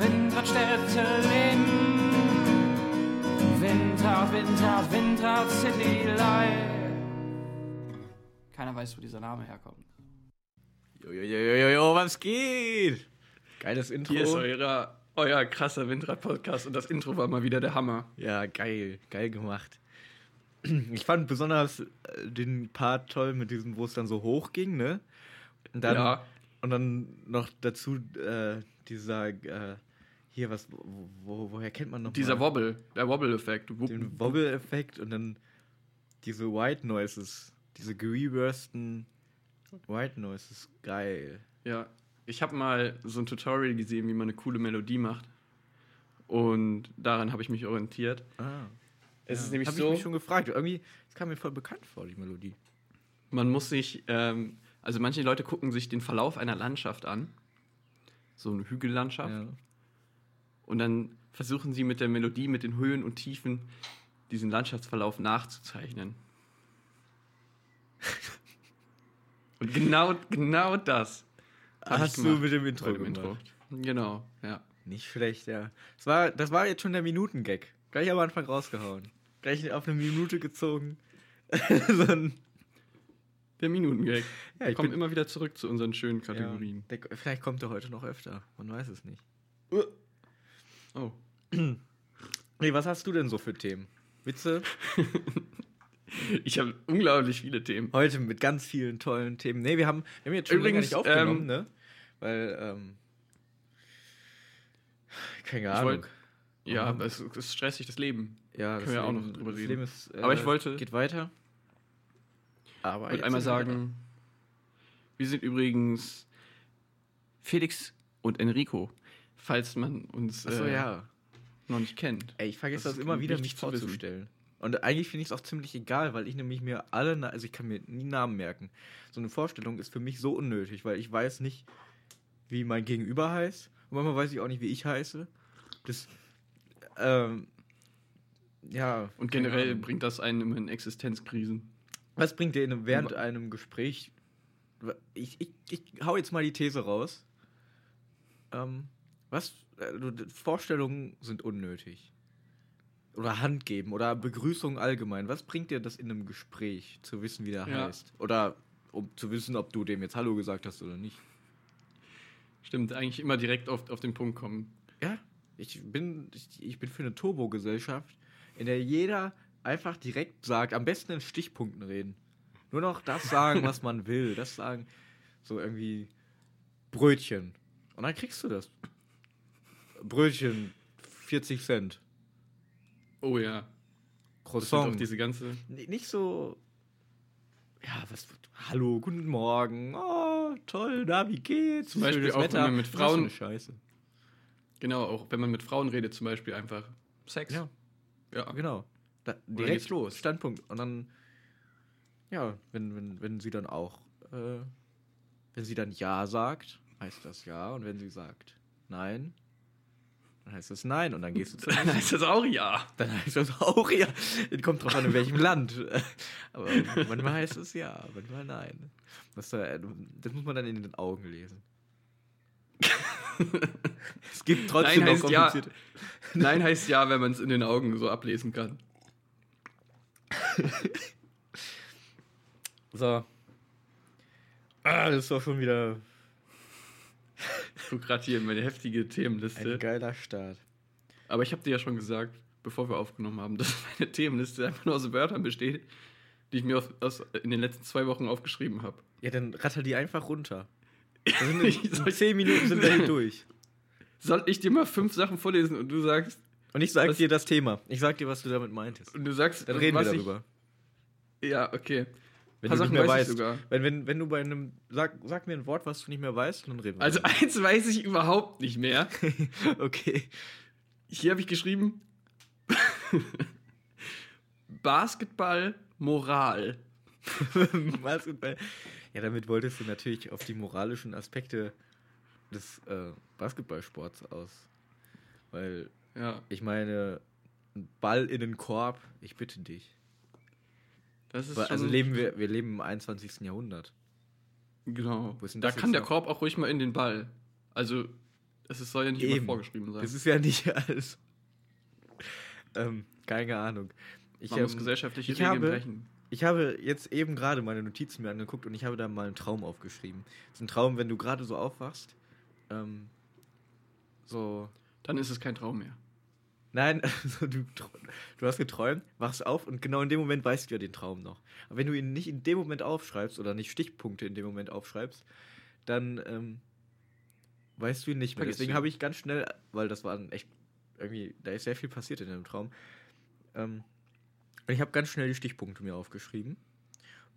Windradstädte leben. Windrad, Windrad, Windrad, City Life. Keiner weiß, wo dieser Name herkommt. Jojojojo, was geht? Geiles Intro. Hier ist euer, euer krasser Windrad-Podcast und das Intro war mal wieder der Hammer. Ja, geil, geil gemacht. Ich fand besonders äh, den Part toll mit diesem, wo es dann so hoch ging, ne? Und dann, Ja. und dann noch dazu äh, dieser, äh, hier, was, wo, wo, woher kennt man noch Dieser mal? Wobble, der Wobble-Effekt. Den Wobble-Effekt und dann diese White Noises, diese gereversten White Noises, geil. Ja, ich habe mal so ein Tutorial gesehen, wie man eine coole Melodie macht. Und daran habe ich mich orientiert. Ah. Es ja. ist nämlich Hab so, ich mich schon gefragt. Irgendwie, es kam mir voll bekannt vor, die Melodie. man muss sich, ähm, also manche Leute gucken sich den Verlauf einer Landschaft an. So eine Hügellandschaft. Ja. Und dann versuchen sie mit der Melodie, mit den Höhen und Tiefen, diesen Landschaftsverlauf nachzuzeichnen. und genau, genau das Hast du mit dem Intro dem. Intro. Genau, ja. Nicht schlecht, ja. Das war, das war jetzt schon der Minutengag. Gleich am Anfang rausgehauen. Gleich auf eine Minute gezogen. so ein, Der Minutengag. ja, Wir ich kommen bin, immer wieder zurück zu unseren schönen Kategorien. ja, der, vielleicht kommt er heute noch öfter. Man weiß es nicht. Oh. Nee, was hast du denn so für Themen? Witze? Ich habe unglaublich viele Themen. Heute mit ganz vielen tollen Themen. Nee, wir haben, wir haben jetzt schon Übrigens, nicht aufgenommen, ähm, ne? Weil, ähm, keine Ahnung. wollt- Ja, es ist stressig, das Leben. ja, können wir auch Leben- noch drüber das reden. Ist, äh, Aber ich wollte- Geht weiter. Aber wollte einmal sagen, wir sind übrigens Felix und Enrico, falls man uns. Achso, äh, ja. noch nicht kennt. Ey, ich vergesse Das das, immer wieder, mich vorzustellen. Und eigentlich finde ich es auch ziemlich egal, weil ich nämlich mir alle, also ich kann mir nie Namen merken. So eine Vorstellung ist für mich so unnötig, weil ich weiß nicht, wie mein Gegenüber heißt. Und manchmal weiß ich auch nicht, wie ich heiße. Das, ähm, ja. Und generell bringt das einen immer in Existenzkrisen. Was bringt dir während einem Gespräch? Ich, ich, ich hau jetzt mal die These raus. Ähm, was? du- Vorstellungen sind unnötig. Oder Hand geben oder Begrüßung allgemein. Was bringt dir das in einem Gespräch, zu wissen, wie der Ja. heißt? Oder um zu wissen, ob du dem jetzt Hallo gesagt hast oder nicht? Stimmt, eigentlich immer direkt auf, auf den Punkt kommen. Ja, ich bin, ich, ich bin für eine Turbo-Gesellschaft, in der jeder einfach direkt sagt, am besten in Stichpunkten reden. Nur noch das sagen, was man will. Das sagen, so irgendwie Brötchen. Und dann kriegst du das. Brötchen, 40 Cent. Oh ja. Das Croissant. diese ganze. Nee, Nicht so. Ja, was. Hallo, guten Morgen. Oh, toll, na, wie geht's? Zum Beispiel Schönes auch, wenn man mit Was für Frauen- eine Scheiße. Genau, auch wenn man mit Frauen redet, zum Beispiel einfach Sex. Ja. Ja. Genau. Da, direkt geht's los. Standpunkt. Und dann, ja, wenn, wenn, wenn sie dann auch, äh, wenn sie dann Ja sagt, heißt das Ja. Und wenn sie sagt Nein, dann heißt das Nein. Und dann gehst du zu Dann heißt das auch ja. Dann heißt das auch Ja. Kommt drauf an, in welchem Land. Aber manchmal heißt es Ja, manchmal Nein. Das, da- das muss man dann in den Augen lesen. es gibt trotzdem Nein noch heißt ja. komplizierte. Nein heißt ja, wenn man es in den Augen so ablesen kann. So. Ah, das ist doch schon wieder Ich guck gerade hier in meine heftige ein Themenliste. geiler Start. Aber ich habe dir ja schon gesagt, bevor wir aufgenommen haben, dass meine Themenliste einfach nur aus Wörtern besteht, die ich mir aus, aus, in den letzten zwei Wochen aufgeschrieben habe. Ja, dann ratter die einfach runter. Ich in soll- zehn Minuten sind wir hier durch. Soll ich dir mal fünf Sachen vorlesen und du sagst, Und ich sag Was- dir das Thema. Ich sag dir, was du damit meintest. und du sagst, Dann reden wir darüber. Ich, ja, okay. Wenn Paar du Sachen nicht mehr weißt. sogar. Wenn, wenn, wenn du bei einem. Sag, sag mir ein Wort, was du nicht mehr weißt, und dann reden wir. Also eins weiß ich überhaupt nicht mehr. darüber. okay. Hier habe ich geschrieben Basketball Moral. Basketball. Ja, damit wolltest du natürlich auf die moralischen Aspekte des äh, Basketballsports aus. Weil, Ja, ich meine, ein Ball in den Korb, ich bitte dich. das ist Weil, also leben wir, wir leben im 21. Jahrhundert. Genau. Da kann jetzt der noch? Korb auch ruhig mal in den Ball. Also Es soll ja nicht Eben. immer vorgeschrieben sein. Das ist ja nicht alles. Ähm, keine Ahnung. Ich, Man muss gesellschaftliche ich Regeln habe- brechen. Ich habe jetzt eben gerade meine Notizen mir angeguckt und ich habe da mal einen Traum aufgeschrieben. Das ist ein Traum, wenn du gerade so aufwachst. Ähm, so. Dann ist es kein Traum mehr. Nein, also du, du hast geträumt, wachst auf und genau in dem Moment weißt du ja den Traum noch. Aber wenn du ihn nicht in dem Moment aufschreibst oder nicht Stichpunkte in dem Moment aufschreibst, dann ähm, weißt du ihn nicht mehr. Deswegen habe ich ganz schnell, weil das war echt irgendwie, da ist sehr viel passiert in dem Traum. Ähm, ich habe ganz schnell die Stichpunkte mir aufgeschrieben.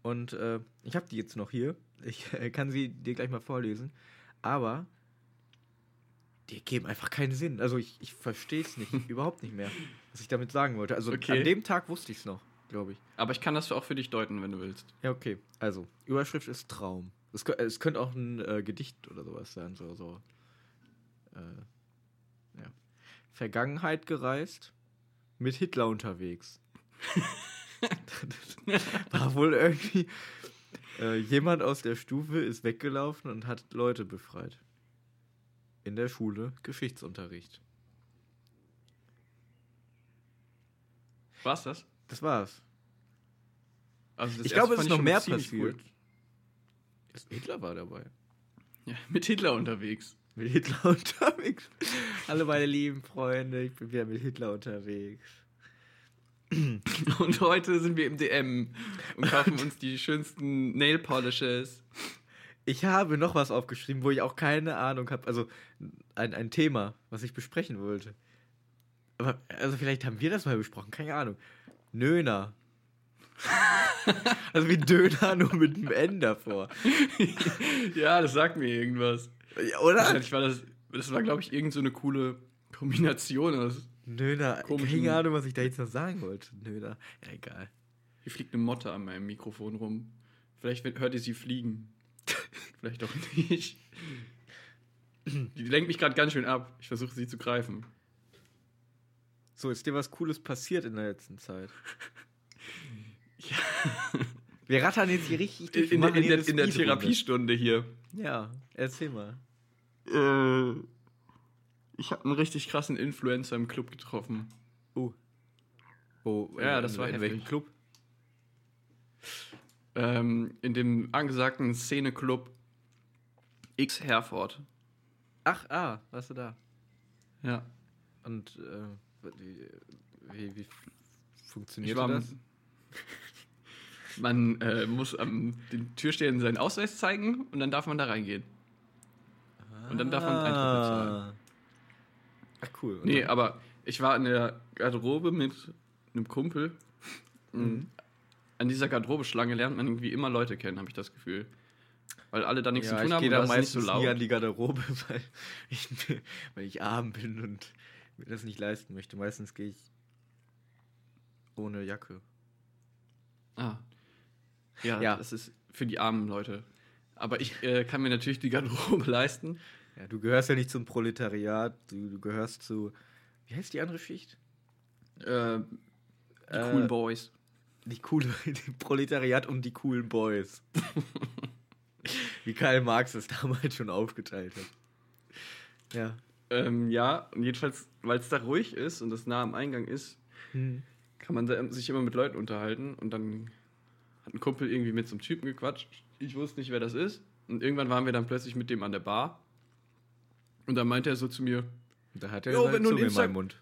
Und äh, ich habe die jetzt noch hier. Ich äh, kann sie dir gleich mal vorlesen. Aber die geben einfach keinen Sinn. Also ich, ich verstehe es nicht, überhaupt nicht mehr, was ich damit sagen wollte. Also Okay. an dem Tag wusste ich es noch, glaube ich. Aber ich kann das auch für dich deuten, wenn du willst. Ja, okay. Also, Überschrift ist Traum. Es, es könnte auch ein äh, Gedicht oder sowas sein. So, so. Äh, ja. Vergangenheit gereist, mit Hitler unterwegs. War wohl irgendwie. Äh, jemand aus der Stufe ist weggelaufen und hat Leute befreit. In der Schule Geschichtsunterricht. War's das? Das war's. Also das ich glaube, es ist noch mehr passiert. Das- Hitler war dabei. Ja, mit Hitler unterwegs. Mit Hitler unterwegs. Hallo meine lieben Freunde, ich bin wieder mit Hitler unterwegs. Und heute sind wir im DM und kaufen uns die schönsten Nail Polishes. Ich habe noch was aufgeschrieben, wo ich auch keine Ahnung habe. Also ein, ein Thema, was ich besprechen wollte. Aber, also vielleicht haben wir das mal besprochen, keine Ahnung. Nöner. also wie Döner, nur mit einem N davor. ja, das sagt mir irgendwas. Ja, Oder? Wahrscheinlich war das, das war, glaube ich, irgend so eine coole Kombination aus. Nöner. Komischen- Keine Ahnung, was ich da jetzt noch sagen wollte. Nöner. Ja, egal. Hier fliegt eine Motte an meinem Mikrofon rum. Vielleicht hört ihr sie fliegen. Vielleicht auch nicht. Die lenkt mich gerade ganz schön ab. Ich versuche sie zu greifen. So, ist dir was Cooles passiert in der letzten Zeit? Ja. Wir rattern jetzt hier richtig durch. In, in, in, der, in der. Therapiestunde hier. Ja, erzähl mal. Äh, ich habe einen richtig krassen Influencer im Club getroffen. Oh. Oh, Ja, das war in heftig. welchem Club? Ähm, in dem angesagten Szeneclub X Herford. Ach, ah, warst du da? Ja. Und äh, wie, wie, wie funktioniert das? Man äh, muss am den Türstehern seinen Ausweis zeigen und dann darf man da reingehen. und dann darf man Eintritt bezahlen. Ach cool. Und Nee, aber ich war in der Garderobe mit einem Kumpel. Mhm. An dieser Garderobeschlange lernt man irgendwie immer Leute kennen, habe ich das Gefühl. Weil alle da nichts ja, zu tun ich haben gehe und da ist nicht meistens so laut. nie an die Garderobe, weil ich, weil ich arm bin und mir das nicht leisten möchte. Meistens gehe ich ohne Jacke. Ah. Ja, Ja. das ist für die armen Leute. Aber ich äh, kann mir natürlich die Garderobe leisten. Ja, du gehörst ja nicht zum Proletariat, du, du gehörst zu. Wie heißt die andere Schicht? Äh, die Äh, coolen Boys. Die coole, die Proletariat und die coolen Boys. Wie Karl Marx es damals schon aufgeteilt hat. Ja. Ähm, ja, und jedenfalls, weil es da ruhig ist und das nah am Eingang ist, Hm. kann man sich immer mit Leuten unterhalten. Und dann hat ein Kumpel irgendwie mit so einem Typen gequatscht. Ich wusste nicht, wer das ist. Und irgendwann waren wir dann plötzlich mit dem an der Bar. Und dann meinte er so zu mir, Da hat er Jo, ein Zunge in meinem Mund.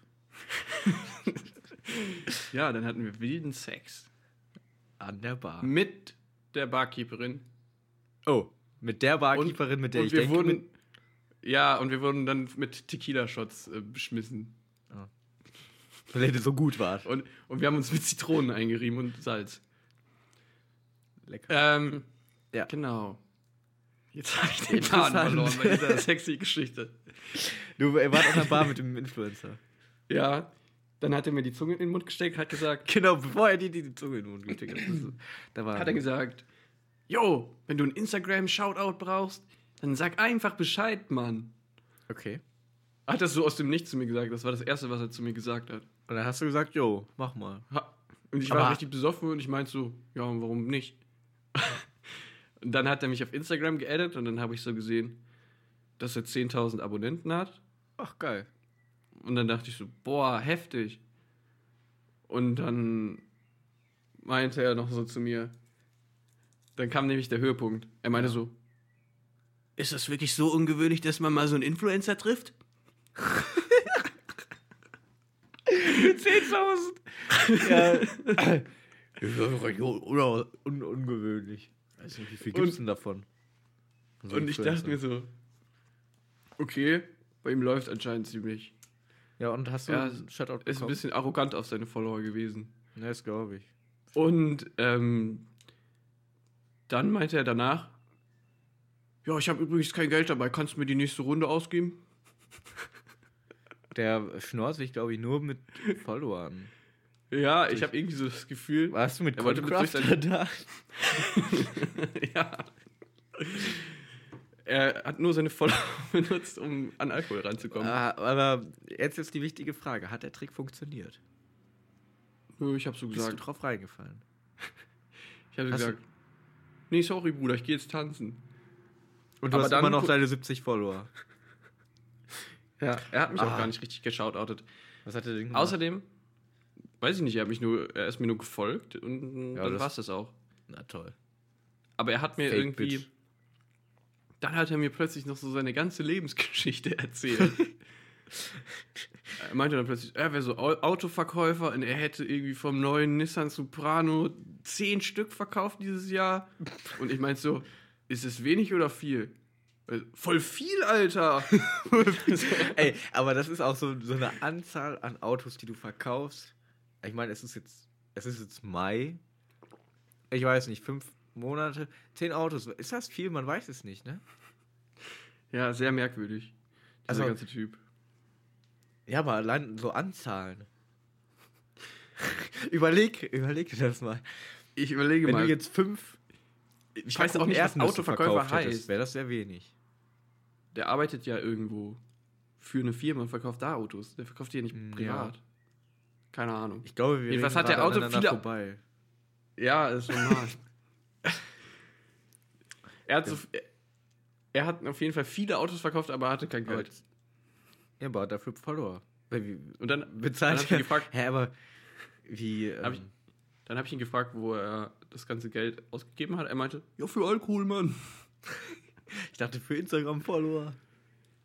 ja, dann hatten wir wilden Sex. An der Bar. Mit der Barkeeperin. Oh, mit der Barkeeperin, mit der und ich wir denke, wurden, mit, Ja, und wir wurden dann mit Tequila-Shots äh, beschmissen. weil er so gut war. Und, und wir haben uns mit Zitronen eingerieben und Salz. Lecker. Ähm, Ja. Genau. Jetzt habe ich den Faden verloren bei dieser sexy Geschichte. Du, er war an der Bar mit dem Influencer. Ja, dann hat er mir die Zunge in den Mund gesteckt, hat gesagt, Genau, bevor er dir die, die Zunge in den Mund gesteckt hat. Ist- Da war hat er gesagt, yo, wenn du ein Instagram-Shoutout brauchst, dann sag einfach Bescheid, Mann. Okay. Hat das so aus dem Nichts zu mir gesagt. Das war das Erste, was er zu mir gesagt hat. Und dann hast du gesagt, jo, mach mal. Ha. Und ich Aber- war richtig besoffen und ich meinte so, ja, warum nicht? und dann hat er mich auf Instagram geaddet und dann habe ich so gesehen, dass er 10.000 Abonnenten hat. Ach, geil. Und dann dachte ich so, boah, heftig. Und dann meinte er noch so zu mir, dann kam nämlich der Höhepunkt. Er meinte so, ist das wirklich so ungewöhnlich, dass man mal so einen Influencer trifft? 10.000! ja. Oder un ungewöhnlich. Weiß nicht, wie viel gibt's Und- denn davon? So Und ich dachte mir so, okay, bei ihm läuft anscheinend ziemlich. Ja, und hast du Ja, einen Shoutout Er ist ein bekommen? bisschen arrogant auf seine Follower gewesen. Ja, das glaube ich. Und ähm, dann meinte er danach, ja, ich habe übrigens kein Geld dabei, kannst du mir die nächste Runde ausgeben? Der schnort sich, glaube ich, nur mit Followern. Ja, ich habe irgendwie so das Gefühl, Warst du mit durch da? ja. Er hat nur seine Follower benutzt, um an Alkohol ranzukommen. Ah, aber jetzt ist die wichtige Frage. Hat der Trick funktioniert? Nö, ich habe so Bist du gesagt. drauf reingefallen? Ich habe du- gesagt, nee, sorry, Bruder, ich gehe jetzt tanzen. Und du Aber hast dann immer noch deine 70 Follower. Ja, er hat mich auch Ah. gar nicht richtig geshoutoutet. Was hat der denn gemacht? Außerdem, weiß ich nicht, er, hat mich nur, er ist mir nur gefolgt und Ja, dann das- war's das auch. Na toll. Aber er hat mir Fake irgendwie. Bitch. Dann hat er mir plötzlich noch so seine ganze Lebensgeschichte erzählt. er meinte dann plötzlich, er wäre so Au- Autoverkäufer und er hätte irgendwie vom neuen Nissan Soprano zehn Stück verkauft dieses Jahr. Und ich meinte so, ist es wenig oder viel? Äh, Voll viel, Alter! Ey, aber das ist auch so, so eine Anzahl an Autos, die du verkaufst. Ich meine, es ist jetzt, es ist jetzt Mai. Ich weiß nicht, fünf Monate, zehn Autos. Ist das viel? Man weiß es nicht, ne? ja, sehr merkwürdig. Dieser Also- ganze Typ. Ja, aber allein so Anzahlen. überleg, überleg dir das mal. Ich überlege Wenn mal. du jetzt fünf. ich weiß auch nicht, was Autoverkäufer heißt. wäre das sehr wenig. Der arbeitet ja irgendwo für eine Firma und verkauft da Autos. Der verkauft die ja nicht Mm, privat. Keine Ahnung. Ich glaube, wir Jedenfalls reden hat der Auto viele- vorbei. Ja, ist normal. er, hat so, er hat auf jeden Fall viele Autos verkauft, aber hatte kein Geld. Ja, aber dafür wie- Und dann, dann Bezahlt habe ich ihn gefragt, Hä, aber wie. Ähm, Hab ich- dann hab ich ihn gefragt, wo er das ganze Geld ausgegeben hat. Er meinte, ja, für Alkohol, Mann. ich dachte für Instagram-Follower.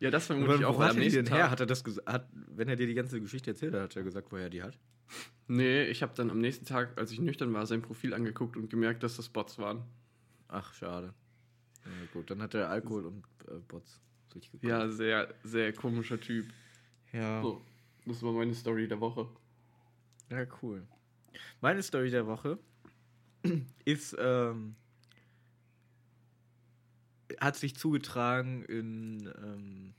Ja, das vermute ich auch, hat am er nächsten denn her? Tag. Hat er das hat, wenn er dir die ganze Geschichte erzählt hat, hat er gesagt, woher er die hat? Nee, ich habe dann am nächsten Tag, als ich nüchtern war, sein Profil angeguckt und gemerkt, dass das Bots waren. Ach, schade. Ja, gut, dann hat er Alkohol und äh, Bots durchgeguckt. Ja, sehr, sehr komischer Typ. ja. So, das war meine Story der Woche. Ja, cool. Meine Story der Woche ist, ähm, hat sich zugetragen in ähm,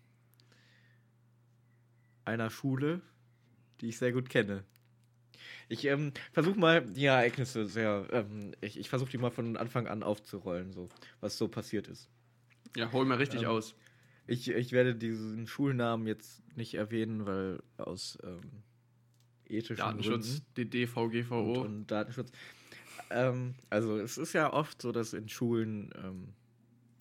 einer Schule, die ich sehr gut kenne. Ich ähm, versuche mal die Ereignisse sehr, ähm, ich, ich versuche die mal von Anfang an aufzurollen, so was so passiert ist. Ja, hol mal richtig Ähm, aus. Ich, ich werde diesen Schulnamen jetzt nicht erwähnen, weil aus ähm, ethischen Datenschutz, Gründen DDVGVO. und, und Datenschutz. Ähm, also es ist ja oft so, dass in Schulen ähm,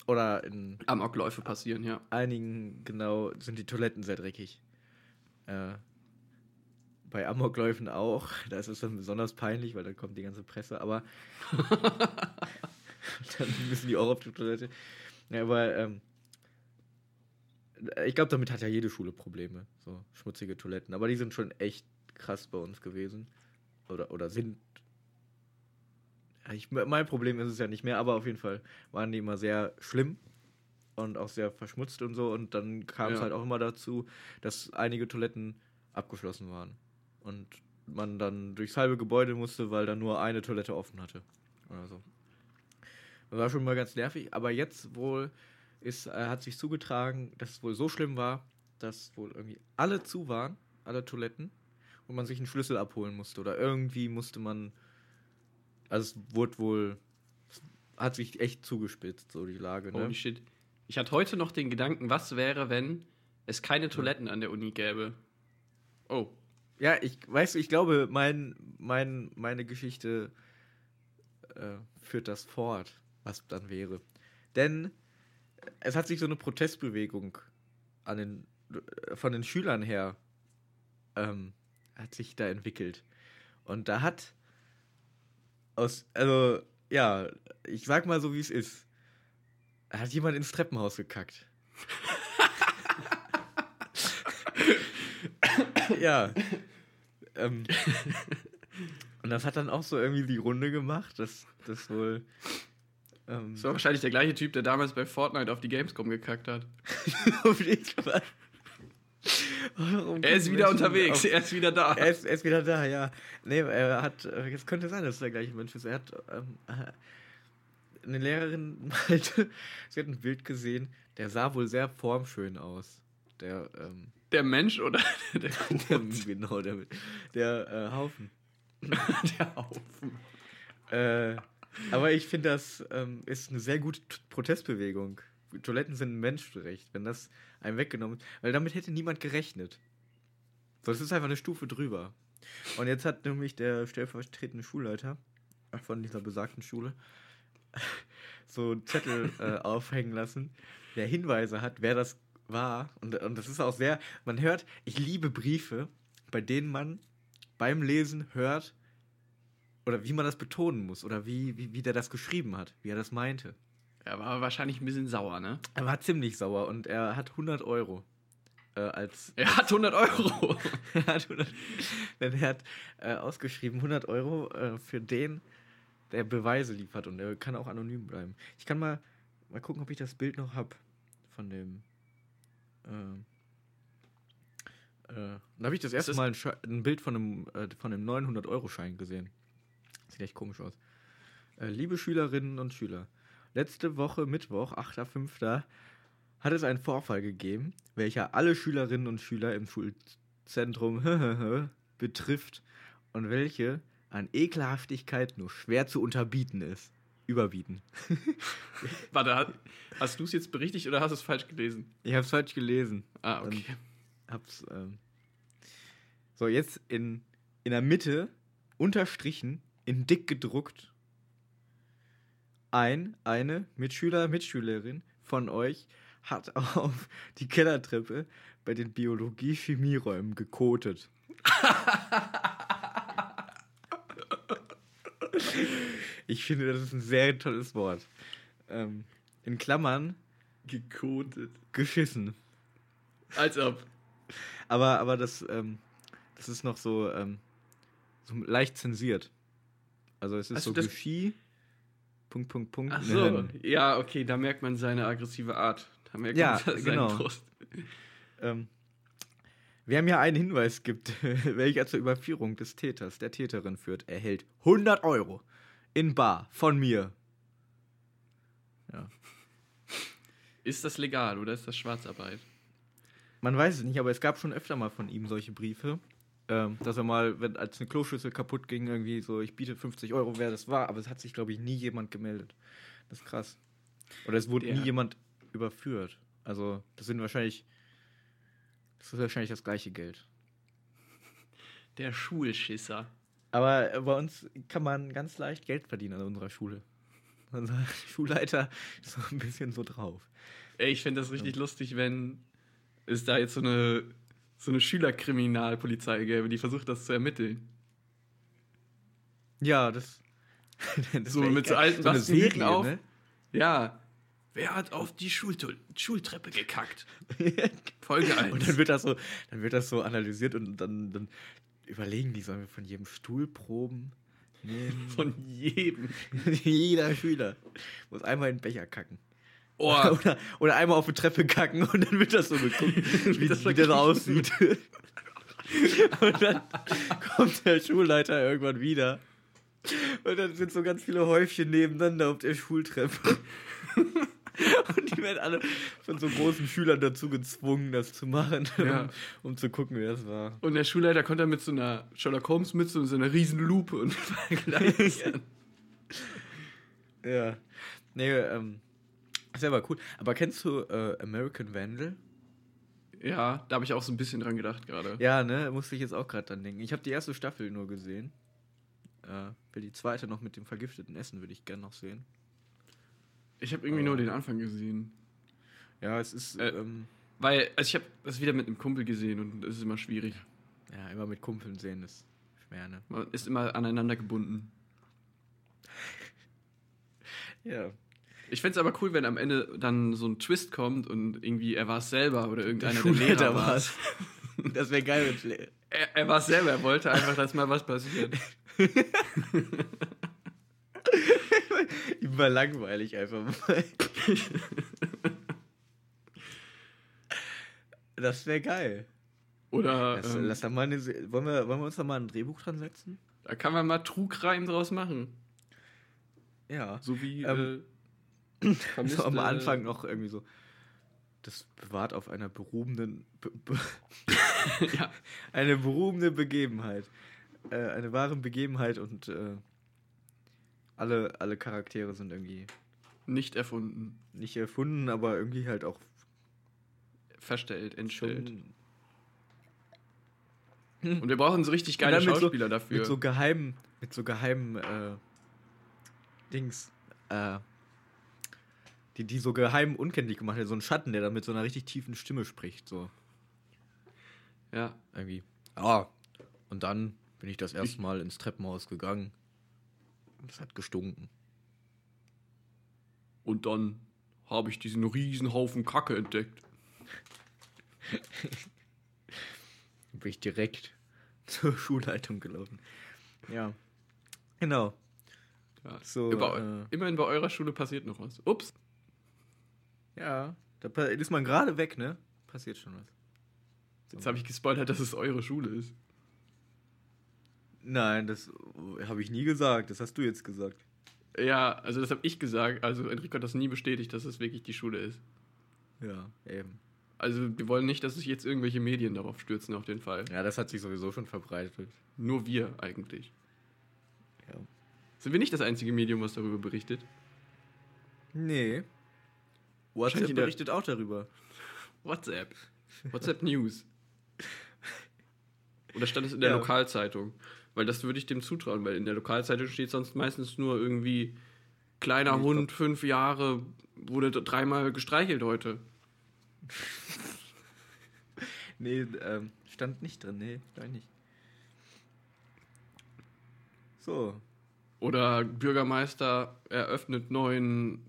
oder in Amokläufe passieren, ja. einigen genau sind die Toiletten sehr dreckig. Äh, bei Amokläufen auch. Da ist es dann besonders peinlich, weil dann kommt die ganze Presse, aber dann müssen die auch auf die Toilette. Ja, aber ähm, ich glaube, damit hat ja jede Schule Probleme. So schmutzige Toiletten. Aber die sind schon echt krass bei uns gewesen. Oder, oder sind. Ich, mein Problem ist es ja nicht mehr, aber auf jeden Fall waren die immer sehr schlimm und auch sehr verschmutzt und so. Und dann kam es Ja. halt auch immer dazu, dass einige Toiletten abgeschlossen waren. Und man dann durchs halbe Gebäude musste, weil da nur eine Toilette offen hatte. Oder so. Das war schon mal ganz nervig, aber jetzt wohl ist, äh, hat sich zugetragen, dass es wohl so schlimm war, dass wohl irgendwie alle zu waren, alle Toiletten, und man sich einen Schlüssel abholen musste. Oder irgendwie musste man. Also es wurde wohl. Es hat sich echt zugespitzt, so die Lage, ne? Holy shit. Ich hatte heute noch den Gedanken, was wäre, wenn es keine Toiletten an der Uni gäbe? Oh. Ja, ich weißt du, ich glaube, mein, mein, meine Geschichte äh, führt das fort, was dann wäre. Denn es hat sich so eine Protestbewegung an den, äh, von den Schülern her ähm, hat sich da entwickelt. Und da hat aus, also, ja, ich sag mal so, wie es ist. Da hat jemand ins Treppenhaus gekackt. ja. Ähm, und das hat dann auch so irgendwie die Runde gemacht, dass das wohl. Ähm, Das war wahrscheinlich der gleiche Typ, der damals bei Fortnite auf die Gamescom gekackt hat. auf jeden Fall. Warum Er ist wieder Menschen unterwegs, auf- er ist wieder da. Er ist, er ist wieder da, ja. Nee, er hat, äh, es könnte sein, dass es der gleiche Mensch ist. Er hat, ähm, äh, eine Lehrerin meinte, sie hat ein Bild gesehen, der sah wohl sehr formschön aus. Der, ähm, Der Mensch oder der der genau, der, der äh, Haufen. der Haufen. Äh, aber ich finde, das ähm, ist eine sehr gute T- Protestbewegung. Toiletten sind ein Menschenrecht, wenn das einem weggenommen wird. Weil damit hätte niemand gerechnet. So, das ist einfach eine Stufe drüber. Und jetzt hat nämlich der stellvertretende Schulleiter von dieser besagten Schule so einen Zettel äh, aufhängen lassen, der Hinweise hat, wer das war. Und, und das ist auch sehr, man hört, ich liebe Briefe, bei denen man beim Lesen hört, oder wie man das betonen muss, oder wie, wie, wie der das geschrieben hat, wie er das meinte. Er war wahrscheinlich ein bisschen sauer, ne? Er war ziemlich sauer und er hat 100 Euro äh, als. Er hat 100 Euro. er hat, 100, denn er hat äh, ausgeschrieben 100 Euro äh, für den, der Beweise liefert und er kann auch anonym bleiben. Ich kann mal, mal gucken, ob ich das Bild noch habe von dem. Ähm, Äh, da habe ich das erste das- Mal ein, ein Bild von einem, äh, von einem 900-Euro-Schein gesehen. Sieht echt komisch aus. Äh, liebe Schülerinnen und Schüler, letzte Woche Mittwoch, 8.5., hat es einen Vorfall gegeben, welcher alle Schülerinnen und Schüler im Schulzentrum betrifft und welche an Ekelhaftigkeit nur schwer zu unterbieten ist. Überbieten. Warte, hast du es jetzt berichtigt oder hast du es falsch gelesen? Ich habe es falsch gelesen. Ah, okay. hab's. Ähm so, jetzt in, in der Mitte, unterstrichen, in dick gedruckt, ein, eine Mitschüler, Mitschülerin von euch hat auf die Kellertreppe bei den Biologie-Chemieräumen gekotet. ich finde, das ist ein sehr tolles Wort. Ähm, in Klammern Gekotet. geschissen. Als ob. Aber, aber das, ähm, das ist noch so, ähm, so leicht zensiert. Also es ist Hast so das- Geschi, Punkt, Punkt, Punkt. Ach so. Ja, okay, da merkt man seine aggressive Art. Da merkt Ja, man seinen genau. Frust. Ähm, wer mir einen Hinweis gibt, welcher zur Überführung des Täters, der Täterin führt, erhält 100 Euro in Bar von mir. Ist das legal oder ist das Schwarzarbeit? Man weiß es nicht, aber es gab schon öfter mal von ihm solche Briefe, ähm, dass er mal, wenn als eine Kloschüssel kaputt ging, irgendwie so, ich biete 50 Euro, wer das war, aber es hat sich, glaube ich, nie jemand gemeldet. Das ist krass. Oder es wurde Der- nie jemand überführt. Also, das sind wahrscheinlich, das ist wahrscheinlich das gleiche Geld. Der Schulschisser. Aber äh, bei uns kann man ganz leicht Geld verdienen an unserer Schule. Unser Schulleiter ist so ein bisschen so drauf. Ey, ich fände das richtig lustig, wenn es da jetzt so eine, so eine Schülerkriminalpolizei gäbe, die versucht, das zu ermitteln. Ja, das. das So mit so geil. alten so auf. ne? Ja. Wer hat auf die Schultu- Schultreppe gekackt? Folge 1. Und dann wird das so, dann wird das so analysiert und dann, dann überlegen die, sollen wir von jedem Stuhl proben nehmen? Von jedem. Jeder Schüler muss einmal in den Becher kacken. Oh, Oder, oder einmal auf die Treppe kacken und dann wird das so geguckt, wie, das wie so aussieht. und dann kommt der Schulleiter irgendwann wieder. Und dann sind so ganz viele Häufchen nebeneinander auf der Schultreppe. Und die werden alle von so großen Schülern dazu gezwungen, das zu machen, Ja. um, um zu gucken, wer es war. und der Schulleiter kommt dann mit so einer Sherlock Holmes Mütze und so einer riesen Lupe und vergleicht. Ja. Nee, ähm, ist aber cool. Aber kennst du äh, American Vandal? ja, da habe ich auch so ein bisschen dran gedacht gerade. Ja, ne, musste ich jetzt auch gerade dran denken. Ich habe die erste Staffel nur gesehen. Äh, will die zweite noch mit dem vergifteten Essen, würde ich gerne noch sehen. Ich habe irgendwie nur den Anfang gesehen. Ja, es ist Äh, ähm, Weil, also ich habe das wieder mit einem Kumpel gesehen und es ist immer schwierig. ja, immer mit Kumpeln sehen ist schwer, ne? Man ist immer aneinander gebunden. Ja. Ich fände es aber cool, wenn am Ende dann so ein Twist kommt und irgendwie er war es selber oder irgendeiner der Schulleiter Lehrer war war's. Das wäre geil, wenn Er, er war es selber, er wollte einfach, dass mal was passiert. Immer langweilig einfach mal. Das wäre geil. Oder Lass, ähm, lass da mal eine, wollen, wir, wollen wir uns da mal ein Drehbuch dran setzen? da kann man mal Trugreim draus machen. Ja. So wie Ähm, äh, So am Anfang noch irgendwie so. Das bewahrt auf einer berubenden. Be, be, ja, eine berubende Begebenheit. Äh, eine wahre Begebenheit und äh, alle, alle Charaktere sind irgendwie nicht erfunden. nicht erfunden, aber irgendwie halt auch Verstellt, entstellt. Und wir brauchen so richtig geile Schauspieler so, dafür. Mit so geheimen, mit so geheimen äh, Dings, äh, die, die so geheim unkenntlich gemacht hat, so ein Schatten, der dann mit so einer richtig tiefen Stimme spricht, so ja. irgendwie. Ah, und dann bin ich das erste Mal ins Treppenhaus gegangen. Es hat gestunken. Und dann habe ich diesen riesen Haufen Kacke entdeckt. Dann bin ich direkt zur Schulleitung gelaufen. Ja. Genau. Ja. So, Über, äh, immerhin bei eurer Schule passiert noch was. Ups. Ja. Da ist man gerade weg, ne? Passiert schon was. Jetzt habe ich gespoilert, dass es eure Schule ist. Nein, das habe ich nie gesagt. Das hast du jetzt gesagt. Ja, also das habe ich gesagt. Also Enrico hat das nie bestätigt, dass es wirklich die Schule ist. Ja, eben. Also wir wollen nicht, dass sich jetzt irgendwelche Medien darauf stürzen, auf den Fall. Ja, das hat sich sowieso schon verbreitet. Nur wir eigentlich. Ja. Sind wir nicht das einzige Medium, was darüber berichtet? Nee. WhatsApp berichtet auch darüber. WhatsApp. WhatsApp News. Oder stand es in der Ja. Lokalzeitung? Weil das würde ich dem zutrauen, weil in der Lokalzeitung steht sonst meistens nur irgendwie kleiner ich Hund, fünf Jahre, wurde dreimal gestreichelt heute. Nee, ähm, stand nicht drin. Nee, stand nicht. So. Oder Bürgermeister eröffnet neuen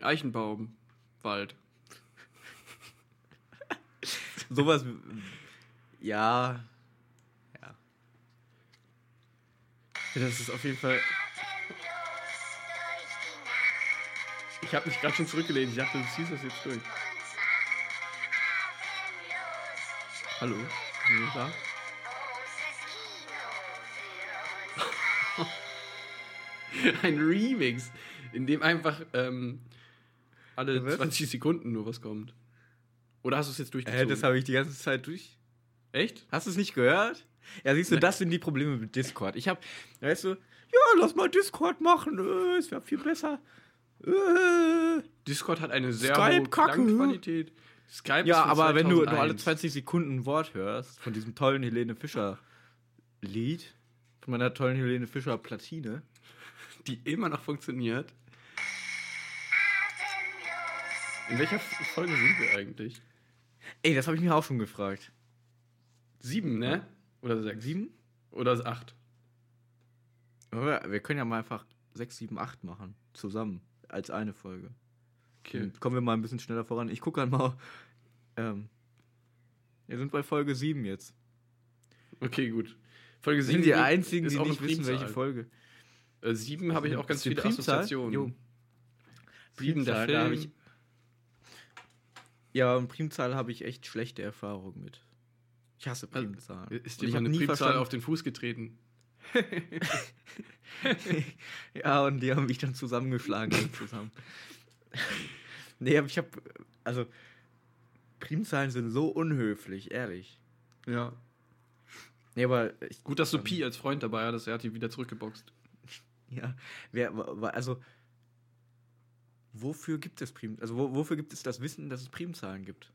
Eichenbaumwald. Sowas. Ja. Das ist auf jeden Fall. Ich habe mich gerade schon zurückgelehnt. Ich dachte, du ziehst das jetzt durch. Hallo? Sind Sie da? Ein Remix, in dem einfach ähm, alle Was? 20 Sekunden nur was kommt. Oder hast du es jetzt durchgezogen? das habe ich die ganze Zeit durch. Echt? Hast du es nicht gehört? Ja, siehst du, das sind die Probleme mit Discord. Ich habe, weißt du, ja, lass mal Discord machen. Äh, es wäre viel besser. Äh, Discord hat eine sehr Skype, hohe Kacke. Klangqualität. Skype ja, aber wenn du, 2001. alle 20 Sekunden ein Wort hörst von diesem tollen Helene Fischer Lied, von meiner tollen Helene Fischer Platine, die immer noch funktioniert. In welcher Folge sind wir eigentlich? ey, das habe ich mir auch schon gefragt. Sieben, ne? Oder sechs? Sieben? Oder acht? Wir können ja mal einfach 6, 7, 8 machen. Zusammen. Als eine Folge. Okay. Dann kommen wir mal ein bisschen schneller voran. Ich gucke mal. Ähm, wir sind bei Folge 7 jetzt. Okay, gut. Folge Wir sieben sind die einzigen, ist die auch nicht wissen, welche Primzahl. Folge. Äh, sieben habe ich auch ganz viele Primzahl? Assoziationen. Jo. Sieben Primzahl, da hab Film. ich- Ja, und Primzahl habe ich echt schlechte Erfahrungen mit. Ich hasse Also, Primzahlen. Ist dir eine Primzahl verstanden. auf den Fuß getreten? ja, und die haben mich dann zusammengeschlagen. zusammen. nee, aber ich habe. Also, Primzahlen sind so unhöflich, ehrlich. Ja. Nee, aber ich, Gut, dass du Pi als Freund dabei hattest, er hat die wieder zurückgeboxt. Ja, wer, also, wofür gibt es Prim, also wo, wofür gibt es das Wissen, dass es Primzahlen gibt?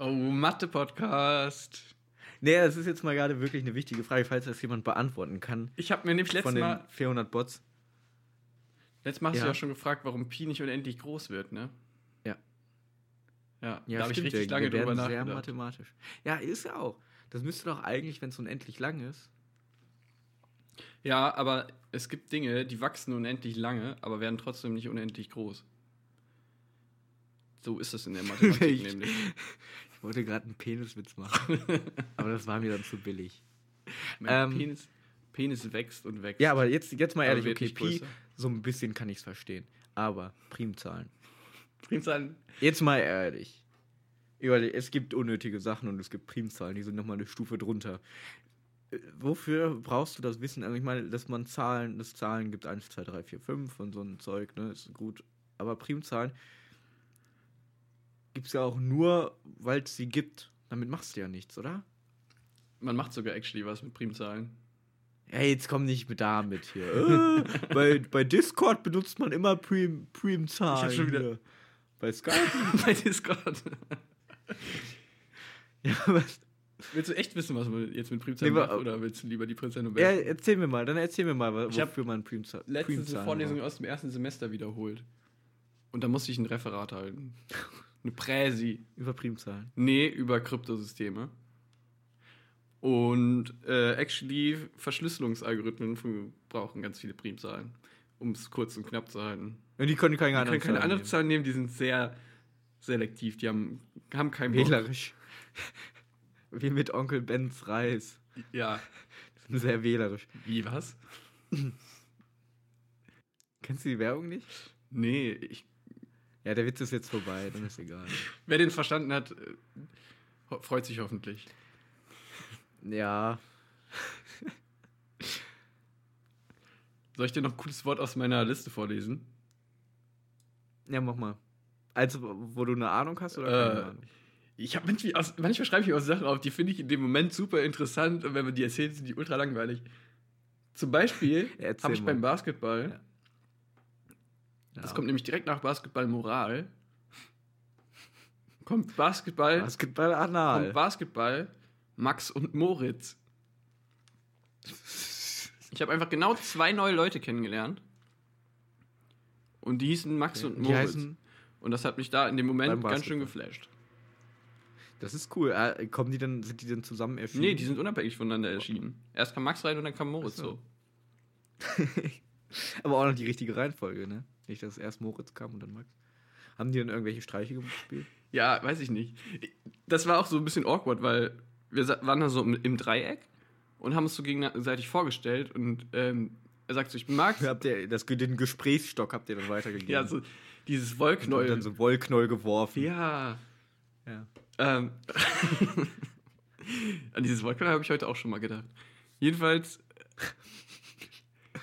Oh, Mathe-Podcast. Nee, das ist jetzt mal gerade wirklich eine wichtige Frage, falls das jemand beantworten kann. Ich habe mir nämlich letztes von den Mal, 400 Bots. letztes Mal hast Ja. du ja schon gefragt, warum Pi nicht unendlich groß wird, ne? Ja. Ja, Ja, da habe ich richtig lange drüber werden sehr nachgedacht. mathematisch. Ja, ist ja auch. Das müsste doch eigentlich, wenn es unendlich lang ist. Ja, aber es gibt Dinge, die wachsen unendlich lange, aber werden trotzdem nicht unendlich groß. So ist es in der Mathematik nämlich. Ich wollte gerade einen Peniswitz machen. aber das war mir dann zu billig. Mein Ähm, Penis, Penis wächst und wächst. Ja, aber jetzt, jetzt mal ehrlich, okay, Pi, so ein bisschen kann ich es verstehen. Aber Primzahlen. Primzahlen. Jetzt mal ehrlich. Überleg, es gibt unnötige Sachen und es gibt Primzahlen, die sind nochmal eine Stufe drunter. Äh, Wofür brauchst du das Wissen? Also ich meine, dass man Zahlen, dass Zahlen gibt 1, 2, 3, 4, 5 und so ein Zeug, ne, ist gut. Aber Primzahlen gibt es ja auch nur, weil es sie gibt. Damit machst du ja nichts, oder? Man macht sogar actually was mit Primzahlen. Ey, jetzt komm nicht mit da mit hier. Äh, bei, bei Discord benutzt man immer Prim, Primzahlen. Ich hab schon wieder- hier. Bei Skype? Bei Discord. ja, was? Willst du echt wissen, was man jetzt mit Primzahlen Nee, macht, oder willst du lieber die Prinzessin Ja, Nobel? erzähl mir mal, dann erzähl mir mal, Ich hab wofür man Primzahl, Letztens eine Primzahlen Vorlesung braucht. aus dem ersten Semester wiederholt. Und da musste ich ein Referat halten. Eine Präsi. Über Primzahlen. Nee, über Kryptosysteme. Und äh, actually Verschlüsselungsalgorithmen brauchen ganz viele Primzahlen, um es kurz und knapp zu halten. Und die können keine Die anderen können keine andere nehmen. Zahlen nehmen, die sind sehr selektiv. Die haben, haben keinen. Wählerisch. Wie mit Onkel Bens Reis. Ja. Die sind sehr wählerisch. Wie, was? Kennst du die Werbung nicht? Nee, ich, Ja, der Witz ist jetzt vorbei, dann ist egal. wer den verstanden hat, äh, freut sich hoffentlich. Ja. Soll ich dir noch ein cooles Wort aus meiner Liste vorlesen? Ja, mach mal. Also, wo du eine Ahnung hast oder keine Äh, Ahnung? Ich habe manchmal, aus- manchmal schreibe ich auch Sachen auf, die finde ich in dem Moment super interessant und wenn man die erzählt, sind die ultra langweilig. Zum Beispiel habe ich beim Basketball, Ja. Das Ja. kommt nämlich direkt nach Basketball Moral, kommt Basketball, Basketball anal. kommt Basketball Max und Moritz. Ich habe einfach genau zwei neue Leute kennengelernt. Und die hießen Max und die Moritz. und das hat mich da in dem Moment ganz schön geflasht. das ist cool. Äh, kommen die dann, sind die dann zusammen erschienen? Nee, die sind unabhängig voneinander erschienen. Erst kam Max rein und dann kam Moritz so. so. Aber auch noch die richtige Reihenfolge, ne? Nicht, dass erst Moritz kam und dann Max. Haben die dann irgendwelche Streiche gespielt? Ja, weiß ich nicht. Das war auch so ein bisschen awkward, weil wir waren da so im, Dreieck und haben uns so gegenseitig vorgestellt und ähm, er sagt so, ich bin Max. Habt ihr das, den Gesprächsstock habt ihr dann weitergegeben? Ja, so dieses und Wollknäuel. dann so Wollknäuel geworfen. ja. Ja. Ähm, an dieses Wollknäuel habe ich heute auch schon mal gedacht. Jedenfalls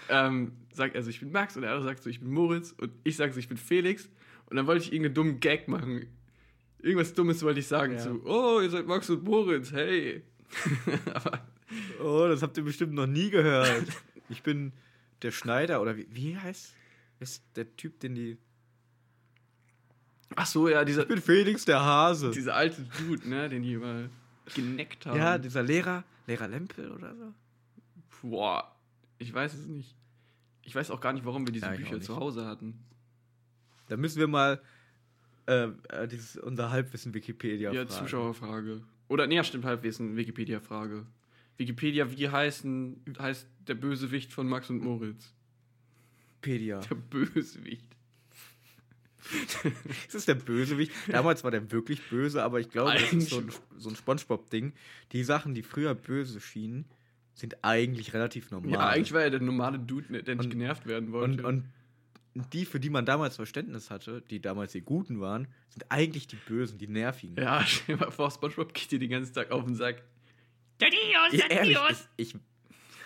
ähm, sagt er so, ich bin Max und der andere sagt so, ich bin Moritz und ich sage so, ich bin Felix und dann wollte ich irgendeinen dummen Gag machen. Irgendwas Dummes wollte ich sagen Ja. zu, oh, ihr seid Max und Moritz, hey. Aber Oh, das habt ihr bestimmt noch nie gehört. Ich bin der Schneider oder wie, wie heißt ist der Typ, den die. Ach so, ja, dieser, Ich bin Felix der Hase. dieser alte Dude, ne, den die immer geneckt haben. Ja, dieser Lehrer, Lehrer Lempel oder so. Boah, ich weiß es nicht. Ich weiß auch gar nicht, warum wir diese Ja, Bücher zu Hause hatten. Da müssen wir mal äh, äh, dieses, unser Halbwissen Wikipedia Ja, fragen. Zuschauerfrage. Oder, nee, ja, stimmt, Halbwissen, Wikipedia-Frage. Wikipedia, wie heißen, heißt der Bösewicht von Max und Moritz? Wikipedia. Der Bösewicht. Das ist der Bösewicht. Damals war der wirklich böse, aber ich glaube, das ist so ein, so ein Spongebob-Ding. Die Sachen, die früher böse schienen, sind eigentlich relativ normal. Ja, eigentlich war er der normale Dude, ne, der nicht Und- genervt werden und, wollte. und die, für die man damals Verständnis hatte, die damals die Guten waren, sind eigentlich die Bösen, die Nervigen. ja, stell dir mal vor, Spongebob geht dir den ganzen Tag auf den Sack. Adios, Ja, ehrlich, ich, ich,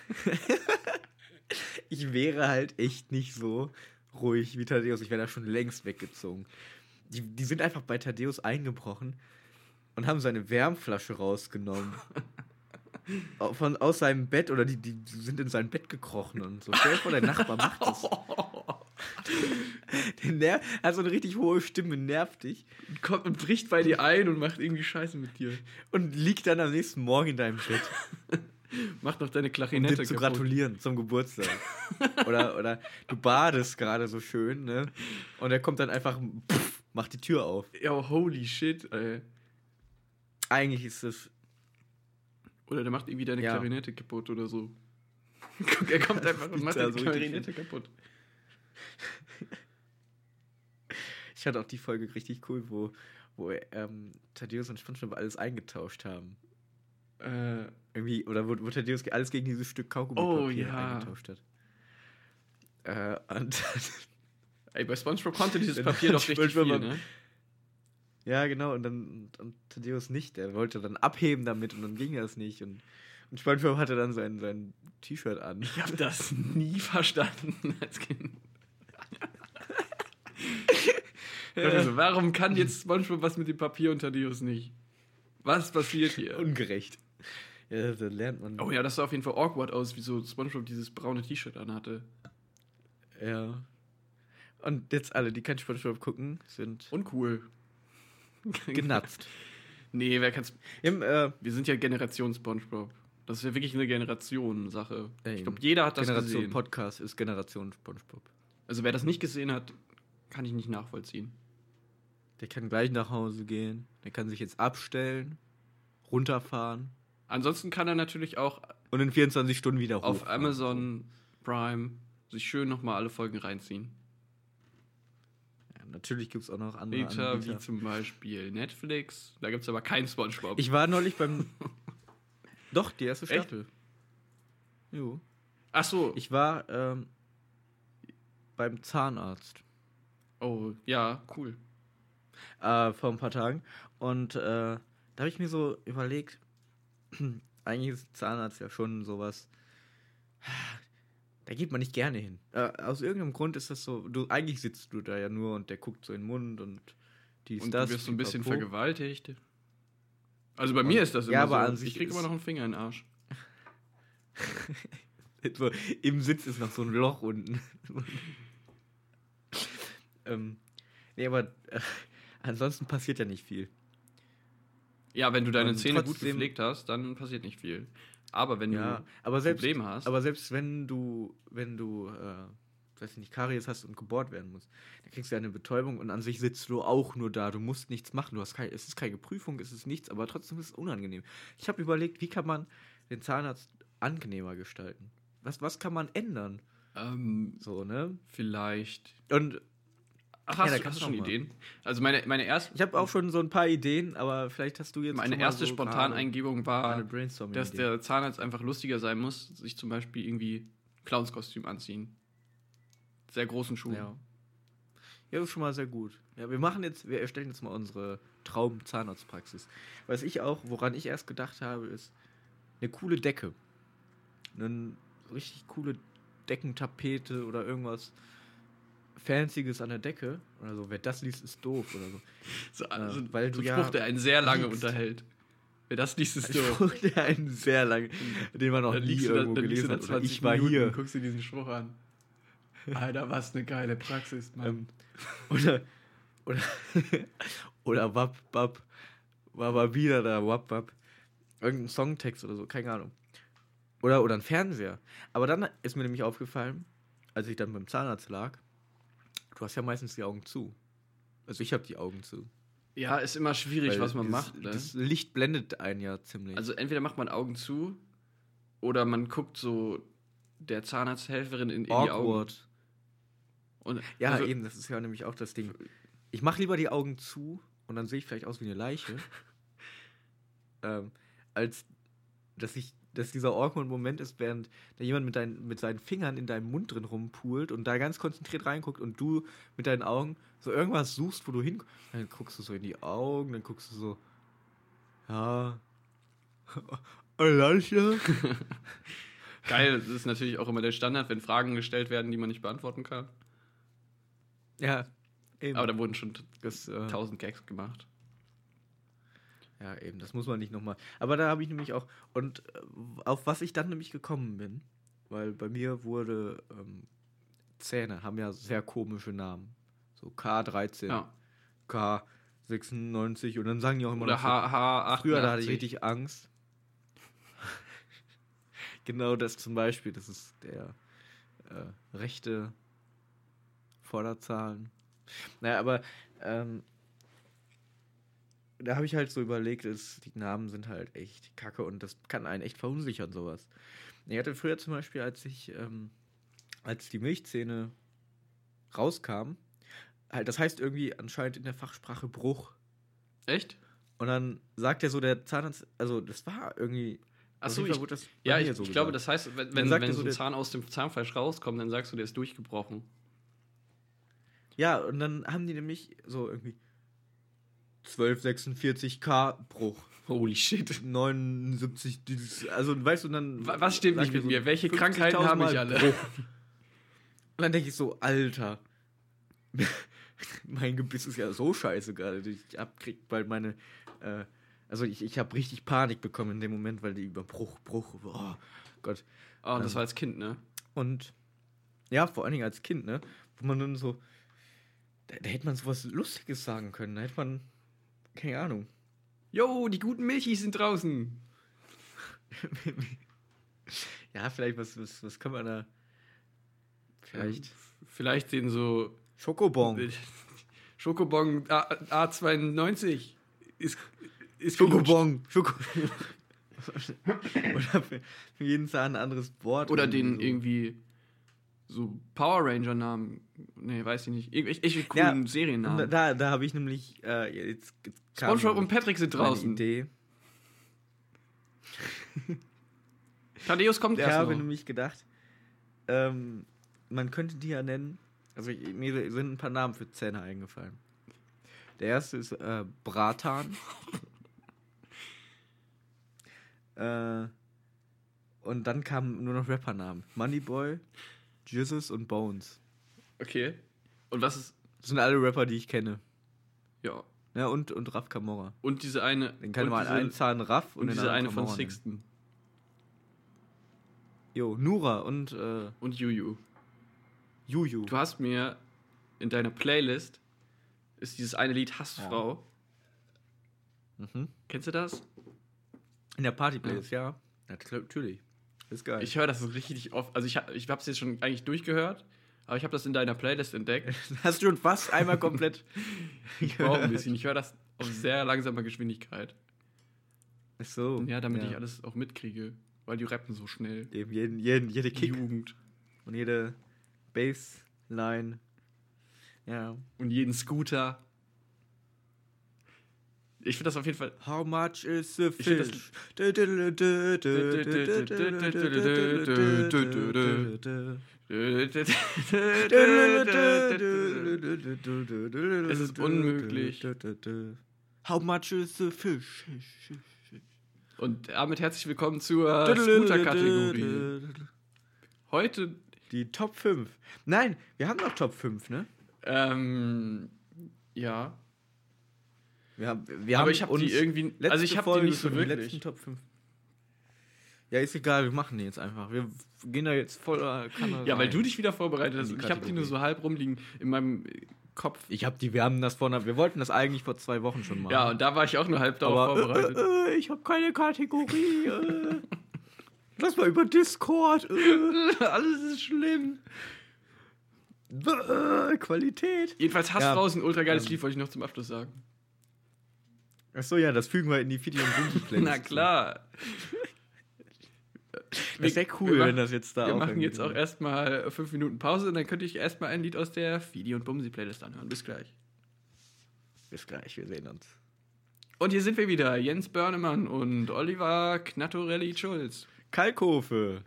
ich wäre halt echt nicht so ruhig wie Thaddeus. Ich wäre da schon längst weggezogen. Die, die sind einfach bei Thaddeus eingebrochen und haben seine Wärmflasche rausgenommen. Von, aus seinem Bett oder die, die sind in sein Bett gekrochen und so. Stell dir vor, der Nachbar macht das. Der ner hat so eine richtig hohe Stimme, nervt dich Kommt und bricht bei dir ein und macht irgendwie Scheiße mit dir. und liegt dann am nächsten Morgen in deinem Bett. Macht noch deine um Klarinette dir zu kaputt. gratulieren zum Geburtstag. oder, oder du badest gerade so schön, ne? Und er kommt dann einfach pff, macht die Tür auf. Ja, holy shit, ey. Eigentlich ist es. Oder der macht irgendwie deine Ja. Klarinette kaputt oder so. Guck, er kommt einfach und macht deine so Klarinette kaputt. Ich hatte auch die Folge richtig cool, wo, wo ähm, Thaddeus und SpongeBob alles eingetauscht haben. Äh, Irgendwie, oder wo, wo Thaddeus alles gegen dieses Stück Kaugummi Oh, ja. eingetauscht hat. Äh, und ey, bei Spongebob konnte dieses Papier doch richtig viel, ne? Ja, genau, und dann und, und Thaddeus nicht. Der wollte dann abheben damit und dann ging das nicht. Und, und SpongeBob hatte dann sein, sein T-Shirt an. Ich habe das nie verstanden als Kind. Also, warum kann jetzt SpongeBob was mit dem Papier und Thaddeus nicht? Was passiert hier? Ungerecht. Ja, da lernt man. Oh ja, das sah auf jeden Fall awkward aus, wieso SpongeBob dieses braune T-Shirt anhatte. Ja. Und jetzt alle, die kein SpongeBob gucken, sind Uncool. genatzt. Nee, wer kann's. Im, äh, Wir sind ja Generation SpongeBob. Das ist ja wirklich eine Generation-Sache. Ey, Ich glaube, jeder hat das Generation gesehen. Podcast ist Generation SpongeBob. Also wer das nicht gesehen hat, kann ich nicht nachvollziehen. Der kann gleich nach Hause gehen. Der kann sich jetzt abstellen, runterfahren Ansonsten kann er natürlich auch und in 24 Stunden wieder hoch. auf Amazon Prime sich schön nochmal alle Folgen reinziehen. Natürlich gibt es auch noch andere Anbieter, wie Anbieter. zum Beispiel Netflix. Da gibt es aber kein Spongebob. Ich war neulich beim. Doch, die erste Echt? Staffel. Jo. Ach so. Ich war ähm, beim Zahnarzt oh, ja, cool. äh, vor ein paar Tagen. Und äh, da habe ich mir so überlegt, eigentlich ist Zahnarzt ja schon sowas. Da geht man nicht gerne hin. Äh, aus irgendeinem Grund ist das so, du eigentlich sitzt du da ja nur und der guckt so in den Mund und dies, Und das. du wirst so ein bisschen pipapo. vergewaltigt. Also bei mir ist das immer Ja, aber so. an sich ich krieg immer noch einen Finger in den Arsch. So, Im Sitz ist noch so ein Loch unten. ähm, nee, aber äh, ansonsten passiert ja nicht viel. Ja, wenn du deine Und Zähne gut trotzdem- gepflegt hast, dann passiert nicht viel. Aber wenn Ja, du aber selbst, Probleme hast. aber selbst wenn du, wenn du, äh, weiß ich nicht, Karies hast und gebohrt werden musst, dann kriegst du ja eine Betäubung und an sich sitzt du auch nur da. Du musst nichts machen. Du hast kein, es ist keine Prüfung, es ist nichts, aber trotzdem ist es unangenehm. Ich habe überlegt, wie kann man den Zahnarzt angenehmer gestalten? Was, was kann man ändern? ähm, So, ne? vielleicht. Und Ach, Ja, hast, da du, hast du schon mal. Ideen? Also meine, meine erste, ich habe auch schon so ein paar Ideen, aber vielleicht hast du jetzt meine erste so Spontaneingebung war, dass der Zahnarzt einfach lustiger sein muss, sich zum Beispiel irgendwie Clownskostüm anziehen. Sehr großen Schuhen. Ja. Ja, ist schon mal sehr gut. Ja, wir machen jetzt, wir erstellen jetzt mal unsere Traum-Zahnarztpraxis. Was ich auch, woran ich erst gedacht habe, ist eine coole Decke. Eine richtig coole Deckentapete oder irgendwas Fancyes an der Decke oder so. Wer das liest, ist doof oder so. So, also, Äh, weil so du ja Spruch, der einen sehr lange liegst. unterhält. Wer das liest, ist doof. Spruch, der einen sehr lange, den man noch Dann nie du irgendwo dann du gelesen da hat. Oder 20 ich war Minuten hier. guckst dir diesen Spruch an. Alter, was eine geile Praxis, Mann. Ähm, oder, oder, oder Wap, Wap, war mal wieder da, Wap, Wap. Irgendein Songtext oder so, keine Ahnung. Oder, oder ein Fernseher. Aber dann ist mir nämlich aufgefallen, als ich dann beim Zahnarzt lag, du hast ja meistens die Augen zu. Also ich habe die Augen zu. ja, ist immer schwierig, Weil was man das, macht. Ne? Das Licht blendet einen ja ziemlich. Also entweder macht man Augen zu oder man guckt so der Zahnarzthelferin in, in die Augen. Und, Ja, also, eben, das ist ja nämlich auch das Ding. Ich mache lieber die Augen zu und dann sehe ich vielleicht aus wie eine Leiche, ähm, als dass ich, dass dieser awkward Moment ist, während da jemand mit, dein, mit seinen Fingern in deinem Mund drin rumpult und da ganz konzentriert reinguckt und du mit deinen Augen so irgendwas suchst, wo du hin. Dann guckst du so in die Augen, dann guckst du so, ja, Leiche. Geil, das ist natürlich auch immer der Standard, wenn Fragen gestellt werden, die man nicht beantworten kann. Ja, eben. Aber da wurden schon äh, tausend Gags gemacht. Ja, eben, das muss man nicht nochmal. Aber da habe ich nämlich auch, und äh, auf was ich dann nämlich gekommen bin, weil bei mir wurde ähm, Zähne haben ja sehr komische Namen. So K13, Ja. K96 und dann sagen die auch immer Oder noch H, H88. Früher, da hatte ich richtig Angst. genau das zum Beispiel, das ist der äh, rechte Vorderzahlen. Naja, aber ähm, da habe ich halt so überlegt, dass die Namen sind halt echt kacke und das kann einen echt verunsichern, sowas. Ich hatte früher zum Beispiel, als ich, ähm, als die Milchzähne rauskam, halt, das heißt irgendwie anscheinend in der Fachsprache Bruch. Echt? Und dann sagt er so, der Zahnarzt, also das war irgendwie. Achso, ich, das ja, ich, so ich glaube, das heißt, wenn, wenn, wenn so ein Zahn aus dem Zahnfleisch rauskommt, dann sagst du, der ist durchgebrochen. Ja, und dann haben die nämlich so irgendwie 1246k Bruch. Holy shit. 79, dieses, also weißt du, dann. Wa- Was stimmt nicht mit so mir? Welche 50.000 Krankheiten habe ich alle? Bruch. Und dann denke ich so, Alter. mein Gebiss ist ja so scheiße gerade. Ich hab, krieg bald meine. Äh, also ich, ich habe richtig Panik bekommen in dem Moment, weil die über Bruch, Bruch, oh Gott. Oh, das Ähm, war als Kind, ne? Und ja, vor allen Dingen als Kind, ne? Wo man dann so. Da, da hätte man sowas Lustiges sagen können. Da hätte man. Keine Ahnung. Jo, die guten Milchis sind draußen. ja, vielleicht, was, was, was kann man da. Vielleicht. Ähm, Vielleicht den so Schokobon. Schokobon A, A92 ist, ist. Schokobon. Schoko Oder für, für jeden Zahn ein anderes Wort. Oder den so. irgendwie so Power Ranger Namen. Nee, weiß ich nicht. Irgendwelche echt coolen Und Seriennamen. Da, da habe ich nämlich. Äh, jetzt, SpongeBob und Patrick sind draußen. Idee. Thaddeus kommt Ich erst habe noch. nämlich gedacht, ähm, man könnte die ja nennen. Also ich, mir sind ein paar Namen für Zähne eingefallen. Der erste ist äh, Bratan. äh, und dann kamen nur noch Rappernamen. Moneyboy, Jesus und Bones. Okay. Und was ist. Das sind alle Rapper, die ich kenne. Ja. Ja, und, und Raff Camorra. Und diese eine. Den kann man diese, einen Zahn Raff und, und diese eine von Camorra nennen. Sixten. Jo, Nura und äh, Und Juju. Juju. Du hast mir in deiner Playlist ist dieses eine Lied Hassfrau. Mhm. Kennst du das? In der Partyplaylist, ja. ja. Natürlich. Ist geil. Ich höre das richtig oft. Also ich, ich habe es jetzt schon eigentlich durchgehört, aber ich habe das in deiner Playlist entdeckt. Hast du schon fast einmal komplett. Ich brauche ein bisschen. Ich höre das auf sehr langsamer Geschwindigkeit. Ach so. Ja, damit ich alles auch mitkriege. Weil die rappen so schnell. Eben jeden, jeden, jede Kick Jugend. und jede Bassline. Ja. Und jeden Scooter. Ich finde das auf jeden Fall. How much is the Ich find das- fish? Es ist unmöglich. How much is the fish? Und damit herzlich willkommen zur Scooter-Kategorie. Heute, Die Top 5. Nein, wir haben noch Top 5, ne? ähm, ja. Wir haben, wir Aber haben ich habe die irgendwie. Also ich habe die nicht so wirklich. letzten Top 5. Ja, ist egal, wir machen die jetzt einfach. Wir gehen da jetzt voller Kanne Ja, weil rein. du dich wieder vorbereitet hast. Die Ich habe die nur so halb rumliegen in meinem äh, Kopf. Ich hab die, wir haben das vor einer, wir wollten das eigentlich vor zwei Wochen schon machen. Ja, und da war ich auch nur halb darauf aber vorbereitet. äh, äh, ich habe keine Kategorie. Äh. Lass mal über Discord. Äh. Alles ist schlimm. Äh, Qualität. Jedenfalls Hass Ja. draußen, ultra geiles Ähm. Lied, wollte ich noch zum Abschluss sagen. Achso, ja, das fügen wir in die Video- und Boogie-Playlist. Na klar. Das wäre cool, machen- wenn das jetzt da Wir auch machen jetzt auch erstmal fünf Minuten Pause und dann könnte ich erstmal ein Lied aus der Fidi und Bumsi Playlist anhören. Bis gleich. Bis gleich, wir sehen uns. Und hier sind wir wieder, Jens Börnemann und Oliver Knattorelli Schulz. Kalkofe.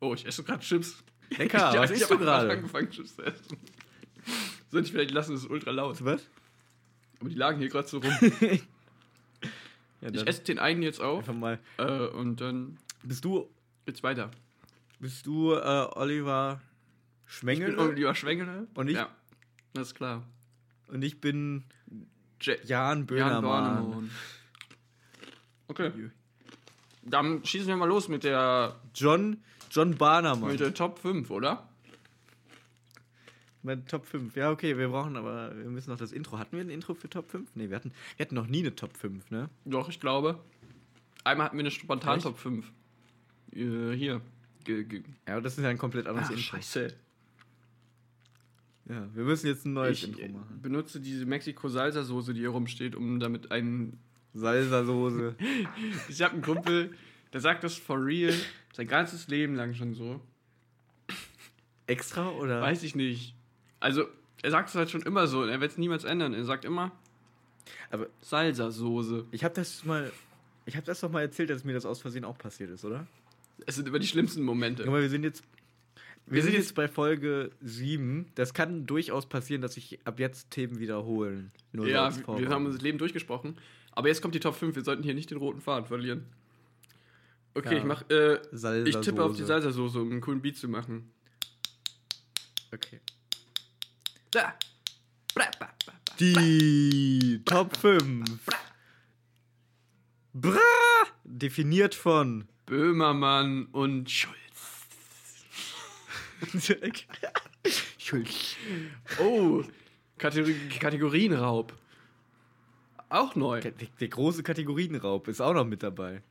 Oh, ich esse gerade Chips. Lecker, ich, was isst du gerade? angefangen, Chips zu essen. Sonst vielleicht lassen es ultra laut. Was? Aber die lagen hier gerade so rum. Ja, Ich esse den einen jetzt auf einfach mal. äh, und dann Bist du, geht's weiter. bist du äh, Oliver Ich Schwengel? bin Oliver Schwengele. Und ich- Ja, das ist klar. und ich bin J Jan Jan Böhmermann. Bornemann. Okay. Dann schießen wir mal los mit der, John, John Barnermann. mit der Top 5, oder? Mein Top 5. Ja, okay, wir brauchen aber, wir müssen noch das Intro. Hatten wir ein Intro für Top 5? Nee, wir hatten, wir hatten noch nie eine Top 5, ne? Doch, ich glaube. Einmal hatten wir eine spontan? Top 5. Äh, hier. Ge- ge- Ja, aber das ist ja ein komplett anderes Ah, Intro. scheiße. Ja, wir müssen jetzt ein neues Ich Intro äh, machen. benutze diese Mexiko-Salsa-Soße, die hier rumsteht, um damit einen. Salsa-Soße. Ich habe einen Kumpel, der sagt das for real, sein ganzes Leben lang schon so. Extra oder? Weiß ich nicht. Also, er sagt es halt schon immer so und er wird es niemals ändern. Er sagt immer Aber Salsa-Soße. ich habe das mal. Ich habe das doch mal erzählt, dass mir das aus Versehen auch passiert ist, oder? Es sind immer die schlimmsten Momente. Guck mal, wir sind jetzt. Wir, Wir sind sind jetzt bei Folge 7. Das kann durchaus passieren, dass sich ab jetzt Themen wiederholen. Nur Ja, wir haben unser Leben durchgesprochen. Aber jetzt kommt die Top 5. Wir sollten hier nicht den roten Faden verlieren. Okay, Ja. ich mach, äh, ich tippe auf die Salsa-Soße, um einen coolen Beat zu machen. Okay. Da. Bra, ba, ba, ba. Die Top 5. Bra! Definiert von. Böhmermann und Schulz. Schulz. Oh, Kategor Kategorienraub. Auch neu. Der, der große Kategorienraub ist auch noch mit dabei.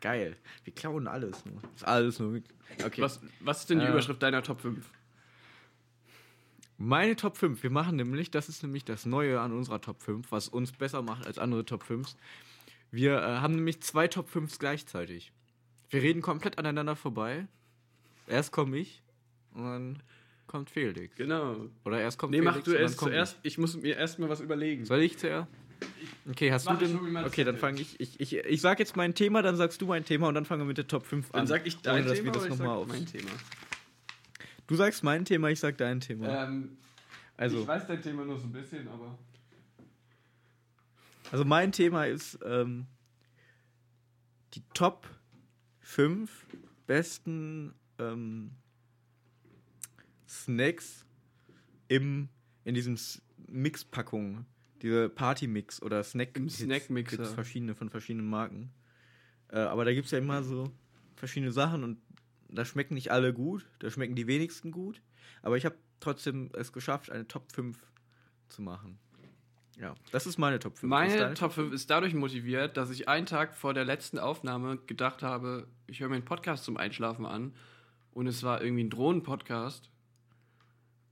Geil. Wir klauen alles nur. Ist alles nur. Okay. Was, was ist denn die Äh. Überschrift deiner Top 5? Meine Top 5. Wir machen nämlich, das ist nämlich das Neue an unserer Top 5, was uns besser macht als andere Top 5s. Wir äh, haben nämlich zwei Top 5s gleichzeitig. Wir reden komplett aneinander vorbei. Erst komme ich und dann kommt Felix. Genau. Oder erst kommt Nee, Felix mach du erst zuerst. Ich muss mir erstmal was überlegen. Ich. Soll ich zuerst? Okay, hast Mach du ich denn. Okay, dann fange ich, ich. Ich ich sag jetzt mein Thema, dann sagst du mein Thema und dann fangen wir mit der Top 5 an. Dann sag ich dein ohne, dass Thema wir das oder ich noch mal sag auf. mein Thema. Du sagst mein Thema, ich sag dein Thema. Ähm, also. Ich weiß dein Thema nur so ein bisschen, aber. Also mein Thema ist ähm, die Top 5 besten ähm, Snacks im, in diesen S- Mixpackungen. Diese Party-Mix oder Snack Im Snack-Mixer. Gibt es verschiedene von verschiedenen Marken. Äh, aber da gibt es ja immer so verschiedene Sachen und da schmecken nicht alle gut, da schmecken die wenigsten gut. Aber ich habe trotzdem es geschafft, eine Top 5 zu machen. Ja, das ist meine Top 5. Ist Meine Top 5 ist dadurch motiviert, dass ich einen Tag vor der letzten Aufnahme gedacht habe, ich höre mir einen Podcast zum Einschlafen an. Und es war irgendwie ein Drohnen-Podcast.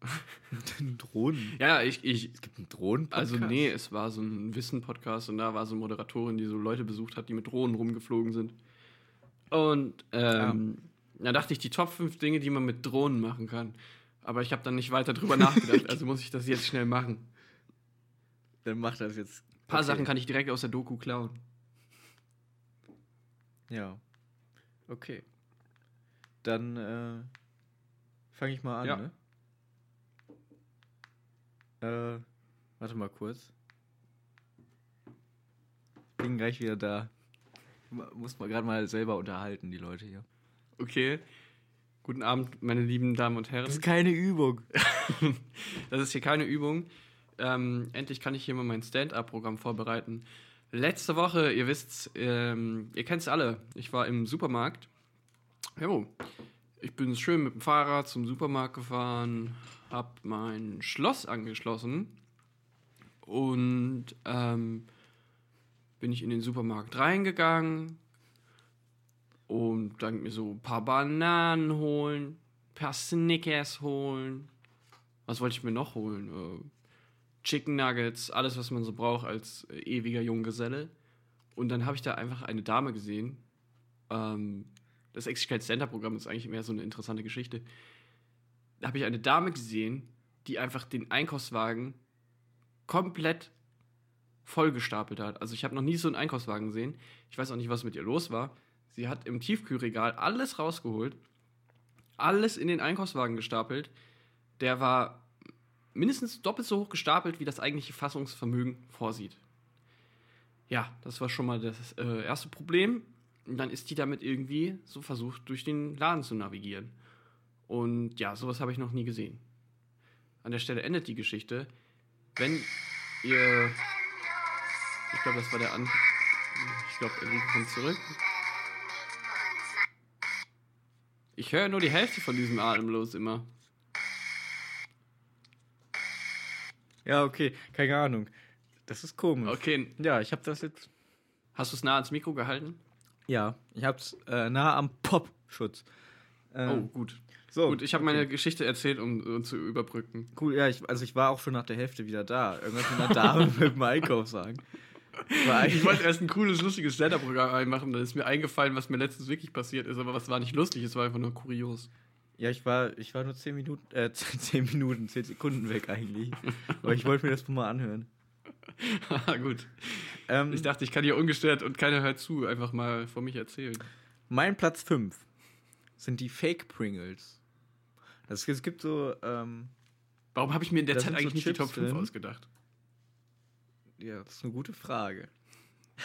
Drohnen. Ja, ich, ich, Es gibt einen drohnen also nee, es war so ein Wissen-Podcast und da war so eine Moderatorin, die so Leute besucht hat, die mit Drohnen rumgeflogen sind. Und ähm, da dachte ich, die Top 5 Dinge, die man mit Drohnen machen kann. Aber ich habe dann nicht weiter drüber nachgedacht, also muss ich das jetzt schnell machen. Dann macht das jetzt. Ein paar Okay. Sachen kann ich direkt aus der Doku klauen. Ja. Okay. Dann äh, fange ich mal an, Ja. ne? Äh, warte mal kurz. Bin gleich wieder da. Muss man gerade mal selber unterhalten, die Leute hier. Okay. Guten Abend, meine lieben Damen und Herren. Das ist keine Übung. Das ist hier keine Übung. Ähm, endlich kann ich hier mal mein Stand-up-Programm vorbereiten. Letzte Woche, ihr wisst's, ähm, ihr kennt's alle. Ich war im Supermarkt. Jo, ich bin schön mit dem Fahrrad zum Supermarkt gefahren, hab mein Schloss angeschlossen und ähm, bin ich in den Supermarkt reingegangen und dann mir so ein paar Bananen holen, ein paar Snickers holen. Was wollte ich mir noch holen? Äh, Chicken Nuggets, alles, was man so braucht als äh, ewiger Junggeselle. Und dann habe ich da einfach eine Dame gesehen. Ähm, das Exigent Center Programm ist eigentlich mehr so eine interessante Geschichte. Da habe ich eine Dame gesehen, die einfach den Einkaufswagen komplett vollgestapelt hat. Also ich habe noch nie so einen Einkaufswagen gesehen. Ich weiß auch nicht, was mit ihr los war. Sie hat im Tiefkühlregal alles rausgeholt, alles in den Einkaufswagen gestapelt. Der war mindestens doppelt so hoch gestapelt, wie das eigentliche Fassungsvermögen vorsieht. Ja, das war schon mal das äh, erste Problem. Und dann ist die damit irgendwie so versucht, durch den Laden zu navigieren. Und ja, sowas habe ich noch nie gesehen. An der Stelle endet die Geschichte. Wenn ihr. Ich glaube, das war der An. Ich glaube, Enrico kommt zurück. Ich höre nur die Hälfte von diesem Atemlos immer. Ja, okay. Keine Ahnung. Das ist komisch. Okay, Ja, ich habe das jetzt. hast du es nah ans Mikro gehalten? Ja, ich hab's äh, nah am Popschutz. Oh, gut. so, Gut, ich habe meine Geschichte erzählt, um, um zu überbrücken. Cool, ja, ich, also ich war auch schon nach der Hälfte wieder da. Irgendwas mit einer Dame mit dem Einkaufswagen. War Ich eigentlich- wollte erst ein cooles, lustiges Stand-Up-Programm einmachen, dann ist mir eingefallen, was mir letztens wirklich passiert ist, aber was war nicht lustig, es war einfach nur kurios. Ja, ich war, ich war nur 10 Minuten, äh, 10 Minuten, 10 Sekunden weg eigentlich. Aber ich wollte mir das mal anhören. Haha, gut. Ähm, Ich dachte, ich kann hier ungestört und keiner hört zu, einfach mal von mich erzählen. mein Platz 5 sind die Fake Pringles. Das, es gibt so, ähm, Warum habe ich mir in der Zeit sind so eigentlich nicht die Chips Top 5 drin. ausgedacht? Ja, das ist eine gute Frage.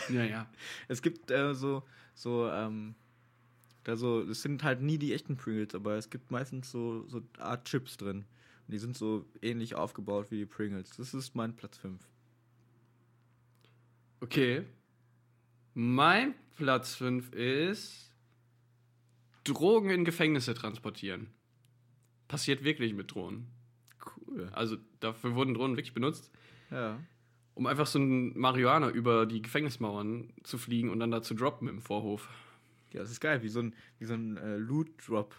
Ja, ja. Es gibt äh, so, so, ähm, da so, es sind halt nie die echten Pringles, aber es gibt meistens so, so Art Chips drin. Und die sind so ähnlich aufgebaut wie die Pringles. Das ist mein Platz 5. Okay. Mein Platz 5 ist Drogen in Gefängnisse transportieren. Passiert wirklich mit Drohnen. Cool. Also dafür wurden Drohnen wirklich benutzt, Ja. Um einfach so ein Marihuana über die Gefängnismauern zu fliegen und dann da zu droppen im Vorhof. Ja, das ist geil, wie so ein, wie so ein äh, Loot-Drop.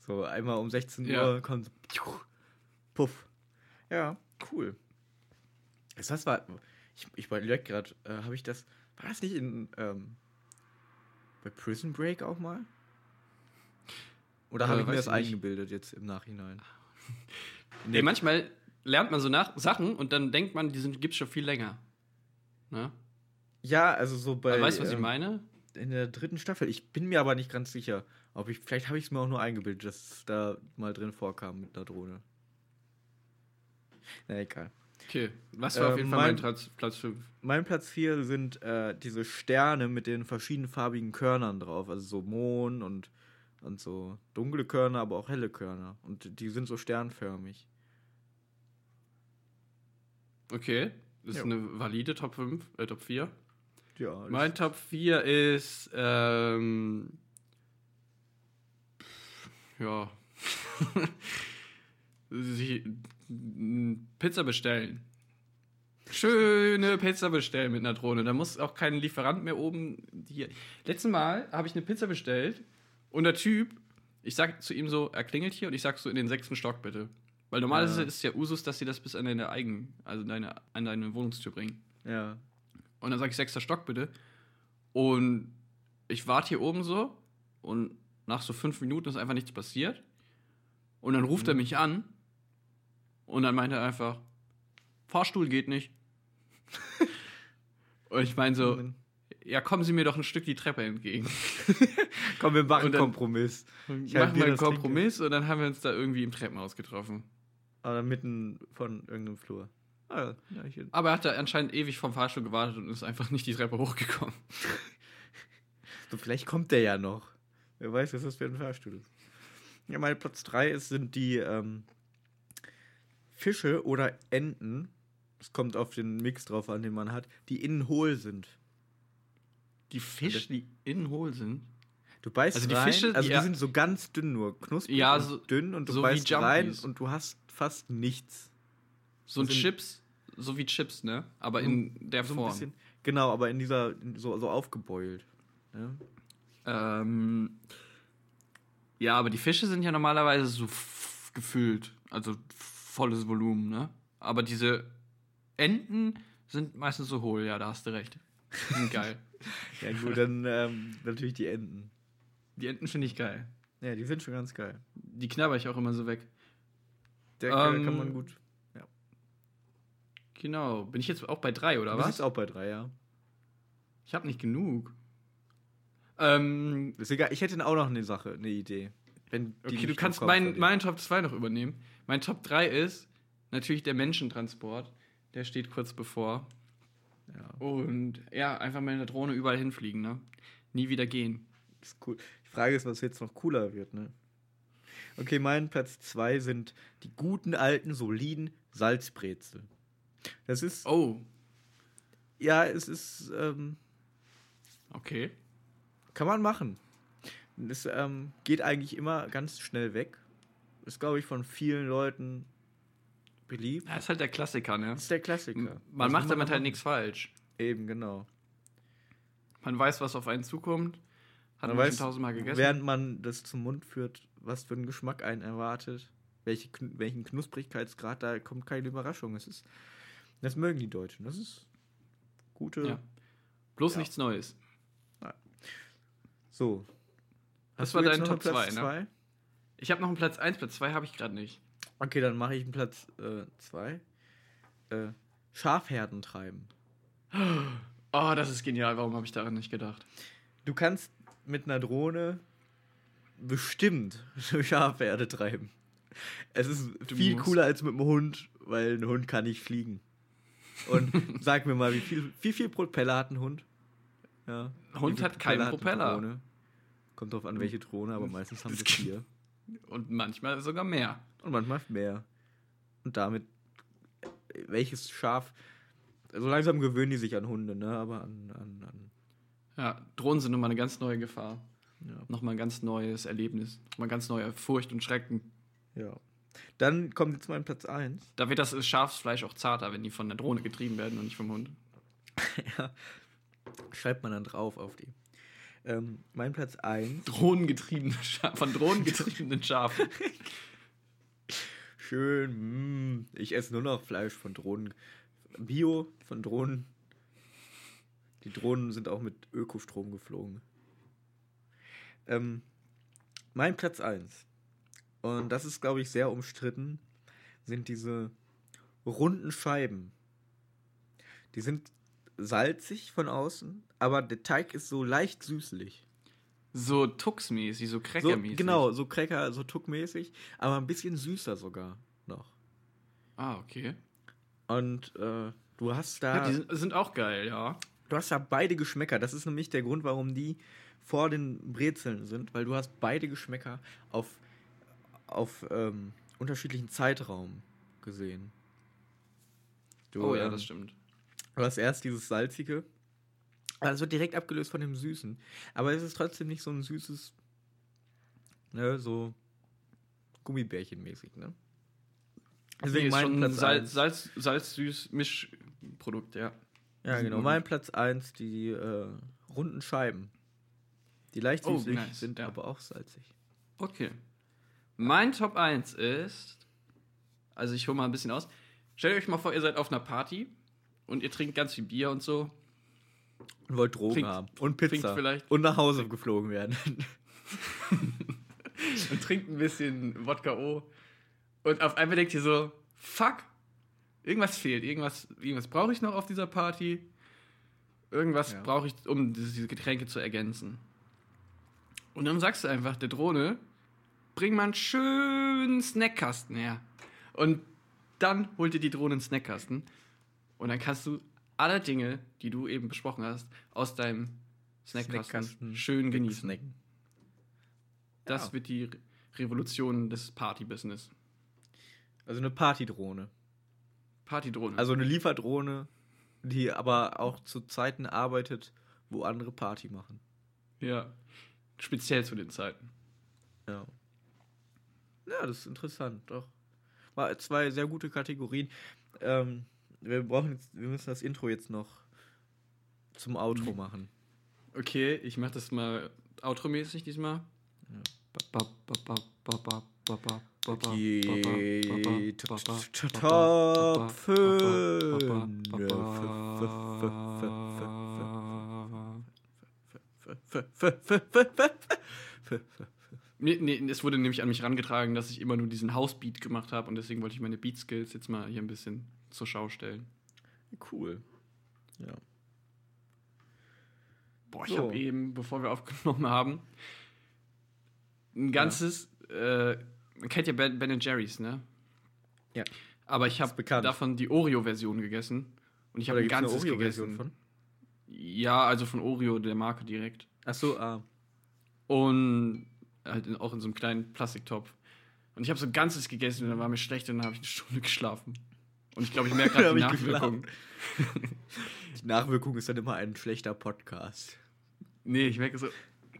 So einmal um 16 Ja. Uhr kommt puff. Ja, cool. Ist Das war, ich, ich überlege gerade, äh, habe ich das, war das nicht in, ähm, bei Prison Break auch mal? Oder Äh, habe ich mir das ich eingebildet jetzt im Nachhinein? Nee, manchmal lernt man so nach Sachen und dann denkt man, die sind, gibt's schon viel länger. Ne? Ja, also so bei. weißt du, was ich ähm, meine? In der dritten Staffel. Ich bin mir aber nicht ganz sicher. Ob ich, vielleicht habe ich es mir auch nur eingebildet, dass es da mal drin vorkam mit einer Drohne. Na egal. Okay, was war auf Ähm, jeden Fall mein, mein- Platz, Platz 5? Mein Platz 4 sind äh, diese Sterne mit den verschiedenfarbigen Körnern drauf. Also so Mond und, und so dunkle Körner, aber auch helle Körner. Und die sind so sternförmig. Okay, das ist Jo. eine valide Top 5, äh, Top 4. Ja, Mein Top 4 ist, ähm, ja, Pizza bestellen. Schöne Pizza bestellen mit einer Drohne. Da muss auch kein Lieferant mehr oben hier. Letztes Mal habe ich eine Pizza bestellt und der Typ, ich sag zu ihm so, er klingelt hier und ich sag so in den sechsten Stock bitte. Weil normalerweise Ja. ist ja Usus, dass sie das bis an deine eigen, also deine, an deine Wohnungstür bringen. ja. Und dann sage ich sechster Stock bitte. Und ich warte hier oben so und nach so fünf Minuten ist einfach nichts passiert. Und dann ruft er mich an und dann meint er einfach, Fahrstuhl geht nicht. und ich meine so, ja, kommen Sie mir doch ein Stück die Treppe entgegen. Komm, wir machen dann- Kompromiss. Ich machen wir einen. Kompromiss und dann haben wir uns da irgendwie im Treppenhaus getroffen. Aber mitten von irgendeinem Flur. Ah, ja, Aber er hat da anscheinend ewig vom Fahrstuhl gewartet und ist einfach nicht die Treppe hochgekommen. so, vielleicht kommt der ja noch. Wer weiß, was das für ein Fahrstuhl ist. Ja, mein Platz 3 ist, sind die ähm, Fische oder Enten. Es kommt auf den Mix drauf an, den man hat, die innen hohl sind. Die Fische, die innen hohl sind. Du beißt Also die rein, Fische, also die- die sind so ganz dünn nur, knusprig Ja, und so- dünn und du so beißt rein und du hast fast nichts. So ein sind- Chips, so wie Chips, ne? Aber in der so ein Form. bisschen, genau, aber in dieser, so, so aufgebeult. Ne? Ähm, ja, aber die Fische sind ja normalerweise so gefüllt, also volles Volumen, ne? Aber diese Enten sind meistens so hohl, ja, da hast du recht. Geil. Ja gut, dann ähm, natürlich die Enten. Die Enten finde ich geil. Ja, die sind schon ganz geil. Die knabber ich auch immer so weg. Der Ähm, kann man gut. Genau. Bin ich jetzt auch bei drei, oder Du was? bist auch bei drei, ja. Ich habe nicht genug. Ähm, Ist egal, ich hätte auch noch eine Sache, eine Idee. Okay, du kannst meinen mein Top 2 noch übernehmen. Mein Top 3 ist natürlich der Menschentransport. Der steht kurz bevor. Ja, Und ja, einfach mit einer Drohne überall hinfliegen, ne? Nie wieder gehen. ist cool. Die Frage ist, was jetzt noch cooler wird, ne? Okay, mein Platz zwei sind die guten alten, soliden Salzbrezel. Das ist, Oh, ja, es ist, ähm, okay. kann man machen. Es ähm, geht eigentlich immer ganz schnell weg. Ist, glaube ich, von vielen Leuten beliebt. Das ist halt der Klassiker, ne? Das ist der Klassiker. Man Was macht damit halt nichts falsch. Eben, genau. Man weiß, was auf einen zukommt, Hat Man man weiß, schon tausendmal gegessen. Während man das zum Mund führt, was für einen Geschmack einen erwartet, welche, welchen Knusprigkeitsgrad, da kommt keine Überraschung. Es ist, das mögen die Deutschen. Das ist gute. Ja. Bloß Ja. nichts Neues. So. Das Hast war du jetzt dein Top einen Platz zwei, ne? zwei? Ich habe noch einen Platz 1, Platz 2 habe ich gerade nicht. Okay, dann mache ich einen Platz 2. Äh, Schafherden treiben. Oh, das ist genial. Warum habe ich daran nicht gedacht? Du kannst mit einer Drohne bestimmt eine Schafherde treiben. Es ist Du viel musst- cooler als mit einem Hund, weil ein Hund kann nicht fliegen. Und sag mir mal, wie viel, wie viel Propeller hat ein Hund? Ja. Hund hat keinen eine Propeller. Drohne? Kommt drauf an, welche Drohne, aber meistens haben sie vier. Und manchmal sogar mehr. Und manchmal mehr. Und damit, welches Schaf. So langsam gewöhnen die sich an Hunde, ne? Aber an. an, an Ja, Drohnen sind nochmal eine ganz neue Gefahr. Ja. Nochmal ein ganz neues Erlebnis. Nochmal ganz neue Furcht und Schrecken. ja. Dann kommt jetzt mein Platz 1. Da wird das Schafsfleisch auch zarter, wenn die von der Drohne getrieben werden und nicht vom Hund. Schreibt man dann drauf auf die. Ähm, mein Platz 1. Drohnengetriebene Scha von Drohnengetriebenen Schafen. Schön. Mm, ich esse nur noch Fleisch von Drohnen. Bio von Drohnen. Die Drohnen sind auch mit Ökostrom geflogen. Ähm, mein Platz 1. Und das ist, glaube ich, sehr umstritten. Sind diese runden Scheiben. Die sind salzig von außen, aber der Teig ist so leicht süßlich. So Tux-mäßig, so So, Cracker-mäßig. genau, so Cracker, so Tuck-mäßig, aber ein bisschen süßer sogar noch. Ah, okay. Und äh, du hast da, Ja, die sind, sind auch geil, ja. du hast da beide Geschmäcker. Das ist nämlich der Grund, warum die vor den Brezeln sind, weil du hast beide Geschmäcker auf, auf ähm, unterschiedlichen Zeitraum gesehen. Du, oh ja, ähm, das stimmt. Du hast erst dieses salzige, aber es wird direkt abgelöst von dem süßen. Aber es ist trotzdem nicht so ein süßes, ne, so Gummibärchenmäßig, ne? Nee, ist schon ein Platz Salz, eins. Salz, Salz-Süß-Mischprodukt, ja. Ja, sind genau. Mein Platz 1, die äh, runden Scheiben. Die leicht Oh, nice, sind, ja. aber auch salzig. Okay. Mein Top 1 ist. Also ich hole mal ein bisschen aus. Stellt euch mal vor, ihr seid auf einer Party und ihr trinkt ganz viel Bier und so. Und wollt Drogen Trinkt- haben. Und Pizza. vielleicht- Und nach Hause geflogen werden. Und trinkt ein bisschen Wodka O. Und auf einmal denkt ihr so, fuck, irgendwas fehlt. Irgendwas, irgendwas brauche ich noch auf dieser Party. Irgendwas Ja. brauche ich, um diese Getränke zu ergänzen. Und dann sagst du einfach der Drohne, bring mal einen schönen Snackkasten her. Und dann holt dir die Drohne einen Snackkasten. Und dann kannst du alle Dinge, die du eben besprochen hast, aus deinem Snackkasten, Snackkasten schön genießen. Snacken. Das Ja. wird die Re- Revolution des Party-Business. Also eine Partydrohne. Partydrohne. Also eine Lieferdrohne, die aber auch zu Zeiten arbeitet, wo andere Party machen. ja. Speziell zu den Zeiten. Ja. Ja, das ist interessant, doch. War zwei sehr gute Kategorien. Ähm, wir brauchen jetzt, wir müssen das Intro jetzt noch zum Outro machen. Okay, ich mach das mal outro-mäßig diesmal. Die Top 5. Nee, nee, es wurde nämlich an mich herangetragen, dass ich immer nur diesen House-Beat gemacht habe und deswegen wollte ich meine Beat-Skills jetzt mal hier ein bisschen zur Schau stellen. Cool. Ja. Boah, ich So. habe eben, bevor wir aufgenommen haben, ein ganzes, äh, man kennt ja Ben, ben Jerry's, ne? Ja. Aber ich habe davon die Oreo-Version gegessen und ich habe ein gibt's eine ganzes Oreo-Version gegessen. von? Ja, also von Oreo, der Marke direkt. Achso, ah. Und halt in, auch in so einem kleinen Plastiktopf. Und ich habe so ein ganzes gegessen und dann war mir schlecht und dann habe ich eine Stunde geschlafen. Und ich glaube, ich merke gerade die Nachwirkung. Die Nachwirkung ist dann immer ein schlechter Podcast. Nee, ich merke so,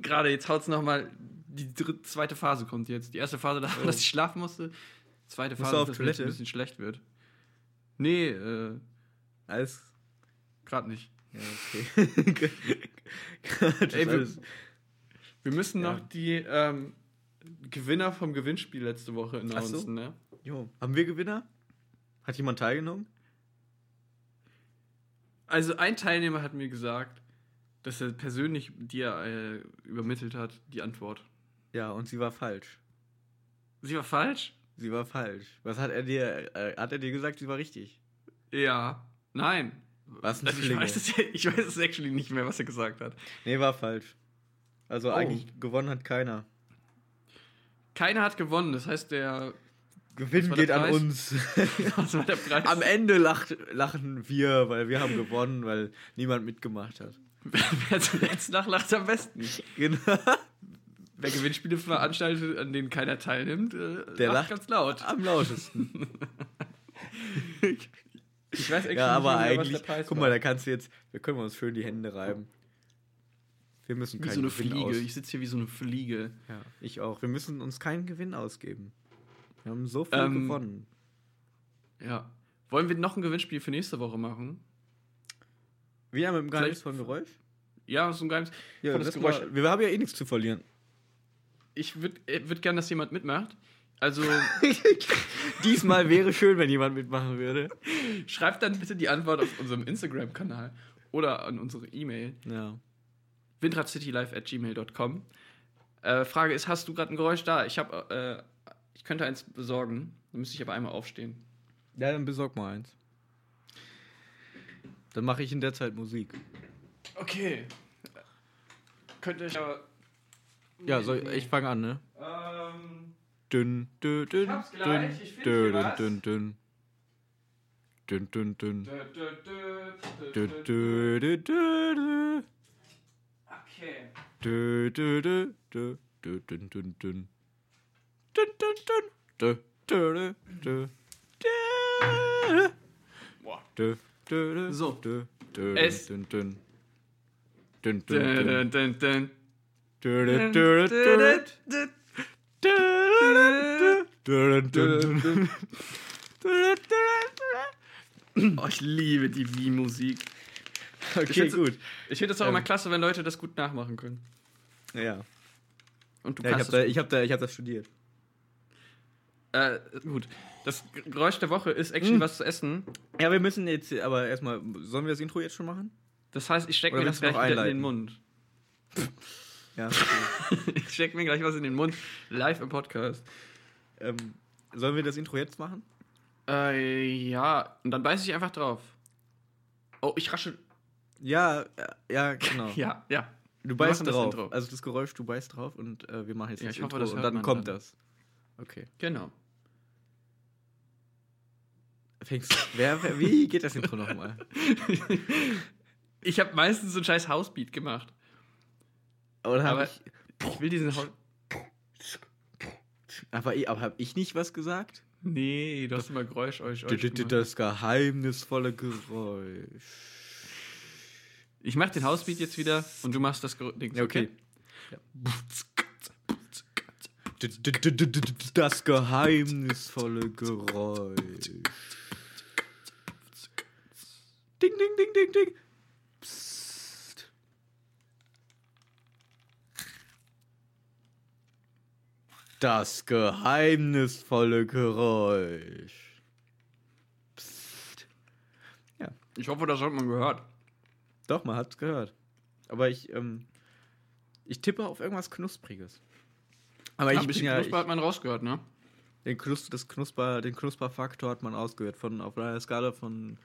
gerade jetzt haut's noch mal die dritte, zweite Phase kommt jetzt. Die erste Phase, da, Oh. dass ich schlafen musste. Zweite Phase, dass Toilette? ein bisschen schlecht wird. Nee, äh, Alles. gerade nicht. Ja, okay. Ey, wir-. Wir müssen Ja. noch die ähm, Gewinner vom Gewinnspiel letzte Woche Ach so. announcen, ne? Jo. Haben wir Gewinner? Hat jemand teilgenommen? Also ein Teilnehmer hat mir gesagt, dass er persönlich dir äh, übermittelt hat, die Antwort. Ja, und sie war falsch. Sie war falsch? Sie war falsch. Was hat er dir, äh, hat er dir gesagt, sie war richtig? Ja. Nein. Was ein Also ich, weiß es, ich weiß es actually nicht mehr, was er gesagt hat. Nee, war falsch. Also Oh. eigentlich gewonnen hat keiner. Keiner hat gewonnen, das heißt, der. Gewinn war geht an uns. War? Am Ende lacht, lachen wir, weil wir haben gewonnen, weil niemand mitgemacht hat. Wer zuletzt lacht, lacht am besten. Genau. Wer Gewinnspiele veranstaltet, an denen keiner teilnimmt, äh, Der lacht lacht ganz laut. Am lautesten. Ich weiß actually ja, aber nicht mehr, was der eigentlich, Preis guck war. mal, da kannst du jetzt, da können wir uns schön die Hände reiben. Wir müssen Wie keinen so eine Gewinn Fliege. aus. Ich sitze hier wie so eine Fliege. Ja, ich auch. Wir müssen uns keinen Gewinn ausgeben. Wir haben so viel Ähm, gewonnen. Ja. Wollen wir noch ein Gewinnspiel für nächste Woche machen? Wieder mit dem vielleicht- Geheimnis von Geräusch? Ja, so ein Geheimnis. Ja, das das Geräusch. mal, wir haben ja eh nichts zu verlieren. Ich würde würd gerne, dass jemand mitmacht. Also Diesmal wäre schön, wenn jemand mitmachen würde. schreibt dann bitte die Antwort auf unserem Instagram-Kanal oder an unsere E-Mail Ja. windradcitylife at gmail.com. Äh, Frage ist, hast du gerade ein Geräusch da? Ich habe, äh, ich könnte eins besorgen. Dann müsste ich aber einmal aufstehen. Ja, dann besorg mal eins. Dann mache ich in der Zeit Musik. Okay. Könnte ich aber. Ja, soll, ich fange an, ne? Ähm, Dünn, dünn, dünn, hab's dünn, gleich, ich find dünn, hier was. dünn, dünn. Dünn, dünn, dünn. dö, dö, dö, Dü, dö, dö, dü, dü, dü, dü. Okay. Dü, dü, dü, dü, dü, dün, dün, dün. Dün, dün, dün. Dü, dü, dü, dü. Dü. Boah. Dü, dü, dü, So. dü, dü, Es- dün, dün. Dün, dün, Dun, dün. dun, dun, dun. Dü, dü, Oh, ich liebe die Wii-Musik. Okay, find's- gut. Ich finde es auch Ähm. immer klasse, wenn Leute das gut nachmachen können. Ja, Und du ja ich kannst habe da, ich hab da, ich hab das studiert. Äh, gut. Das Geräusch der Woche ist actually Hm. was zu essen. Ja, wir müssen jetzt aber erstmal. Sollen wir das Intro jetzt schon machen? Das heißt, ich stecke mir das gleich wieder in den? Mund. Ja. Ich stecke mir gleich was in den Mund. Live im Podcast. ähm, sollen wir das Intro jetzt machen? Äh, ja. Und dann beiße ich einfach drauf. Oh, ich rasche. Ja, äh, ja, genau. Ja, ja. Du beißt drauf. Intro. Also das Geräusch, du beißt drauf und äh, wir machen jetzt Ja, das ich hoffe, Intro das und dann kommt dann. das. Okay. Genau. Fängst wer, wer, wie geht das Intro nochmal? Ich habe meistens so ein scheiß Housebeat gemacht. Oder Aber habe ich, ich will diesen Haus. aber, aber hab ich nicht was gesagt? Nee, du hast immer Geräusch euch. D- Das geheimnisvolle Geräusch. Ich mach den Housebeat jetzt wieder und du machst das Geräusch. Ja, okay. Das geheimnisvolle Geräusch. Ding, ding, ding, ding, ding. Psst. Das geheimnisvolle Geräusch. Psst. Ich hoffe, das hat man gehört. Doch, man hat's gehört. Aber ich, ähm, ich tippe auf irgendwas Knuspriges. Aber Ja, ich ein bin bisschen ja, Knusper ich, hat man rausgehört, ne? den, Knus, das Knusper, den Knusperfaktor hat man ausgehört. Von, auf einer Skala von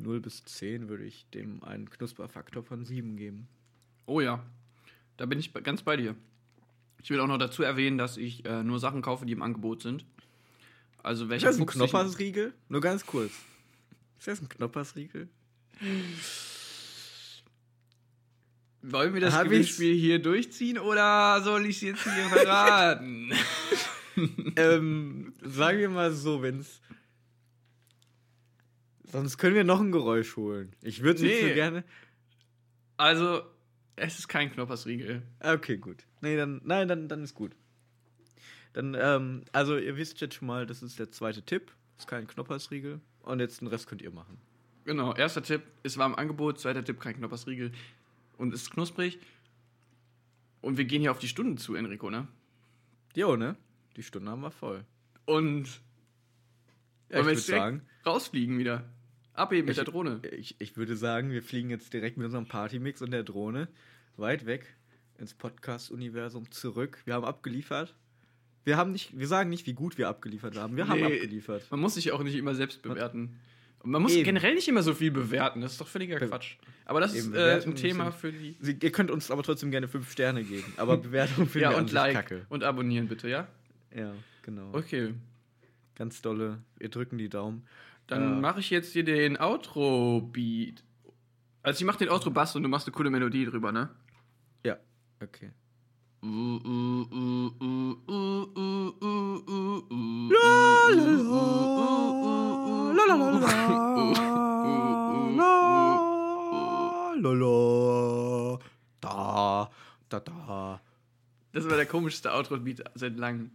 0 bis 10 würde ich dem einen Knusperfaktor von 7 geben. Oh ja, da bin ich ganz bei dir. Ich will auch noch dazu erwähnen, dass ich äh, nur Sachen kaufe, die im Angebot sind. Also Ist welcher das ein Knoppersriegel? Nur ganz kurz. Ist das ein Knoppersriegel? Wollen wir das Hab Gewinnspiel hier durchziehen oder soll ich es jetzt hier verraten? ähm, sagen wir mal so, wenn's. Sonst können wir noch ein Geräusch holen. Ich würde nicht Nee. so gerne. also, es ist kein Knoppersriegel. Okay, gut. Nee, dann, nein, dann, dann ist gut. Dann, ähm, also ihr wisst jetzt schon mal, das ist der zweite Tipp. Ist kein Knoppersriegel. Und jetzt den Rest könnt ihr machen. Genau, erster Tipp, es war im Angebot, zweiter Tipp, kein Knoppersriegel und ist knusprig. Und wir gehen hier auf die Stunden zu, Enrico, ne? Jo, ne? Die Stunde haben wir voll. Und Ja, ich würde sagen, rausfliegen wieder? Abheben mit Ich- der Drohne. ich, ich würde sagen, wir fliegen jetzt direkt mit unserem Partymix und der Drohne weit weg ins Podcast-Universum zurück. Wir haben abgeliefert. Wir haben nicht, wir sagen nicht, wie gut wir abgeliefert haben. Wir haben Nee. abgeliefert. Man muss sich auch nicht immer selbst bewerten. Und man muss Eben. generell nicht immer so viel bewerten. Das ist doch völliger Be- Quatsch. Aber das Eben, ist äh, ein Thema für die. Ihr könnt uns aber trotzdem gerne fünf Sterne geben. Aber Bewertung finden Ja, und Like kacke. und abonnieren bitte, ja? Ja, genau. Okay. Ganz dolle. Wir drücken die Daumen. Dann Ja. mache ich jetzt hier den Outro-Beat. Also ich mache den Outro-Bass und du machst eine coole Melodie drüber, ne? Ja, okay. Da, da, da. Das war der komischste Outro-Beat seit langem.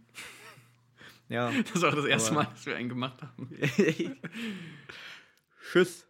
Ja. Das war auch das erste Mal, dass wir einen gemacht haben. Tschüss.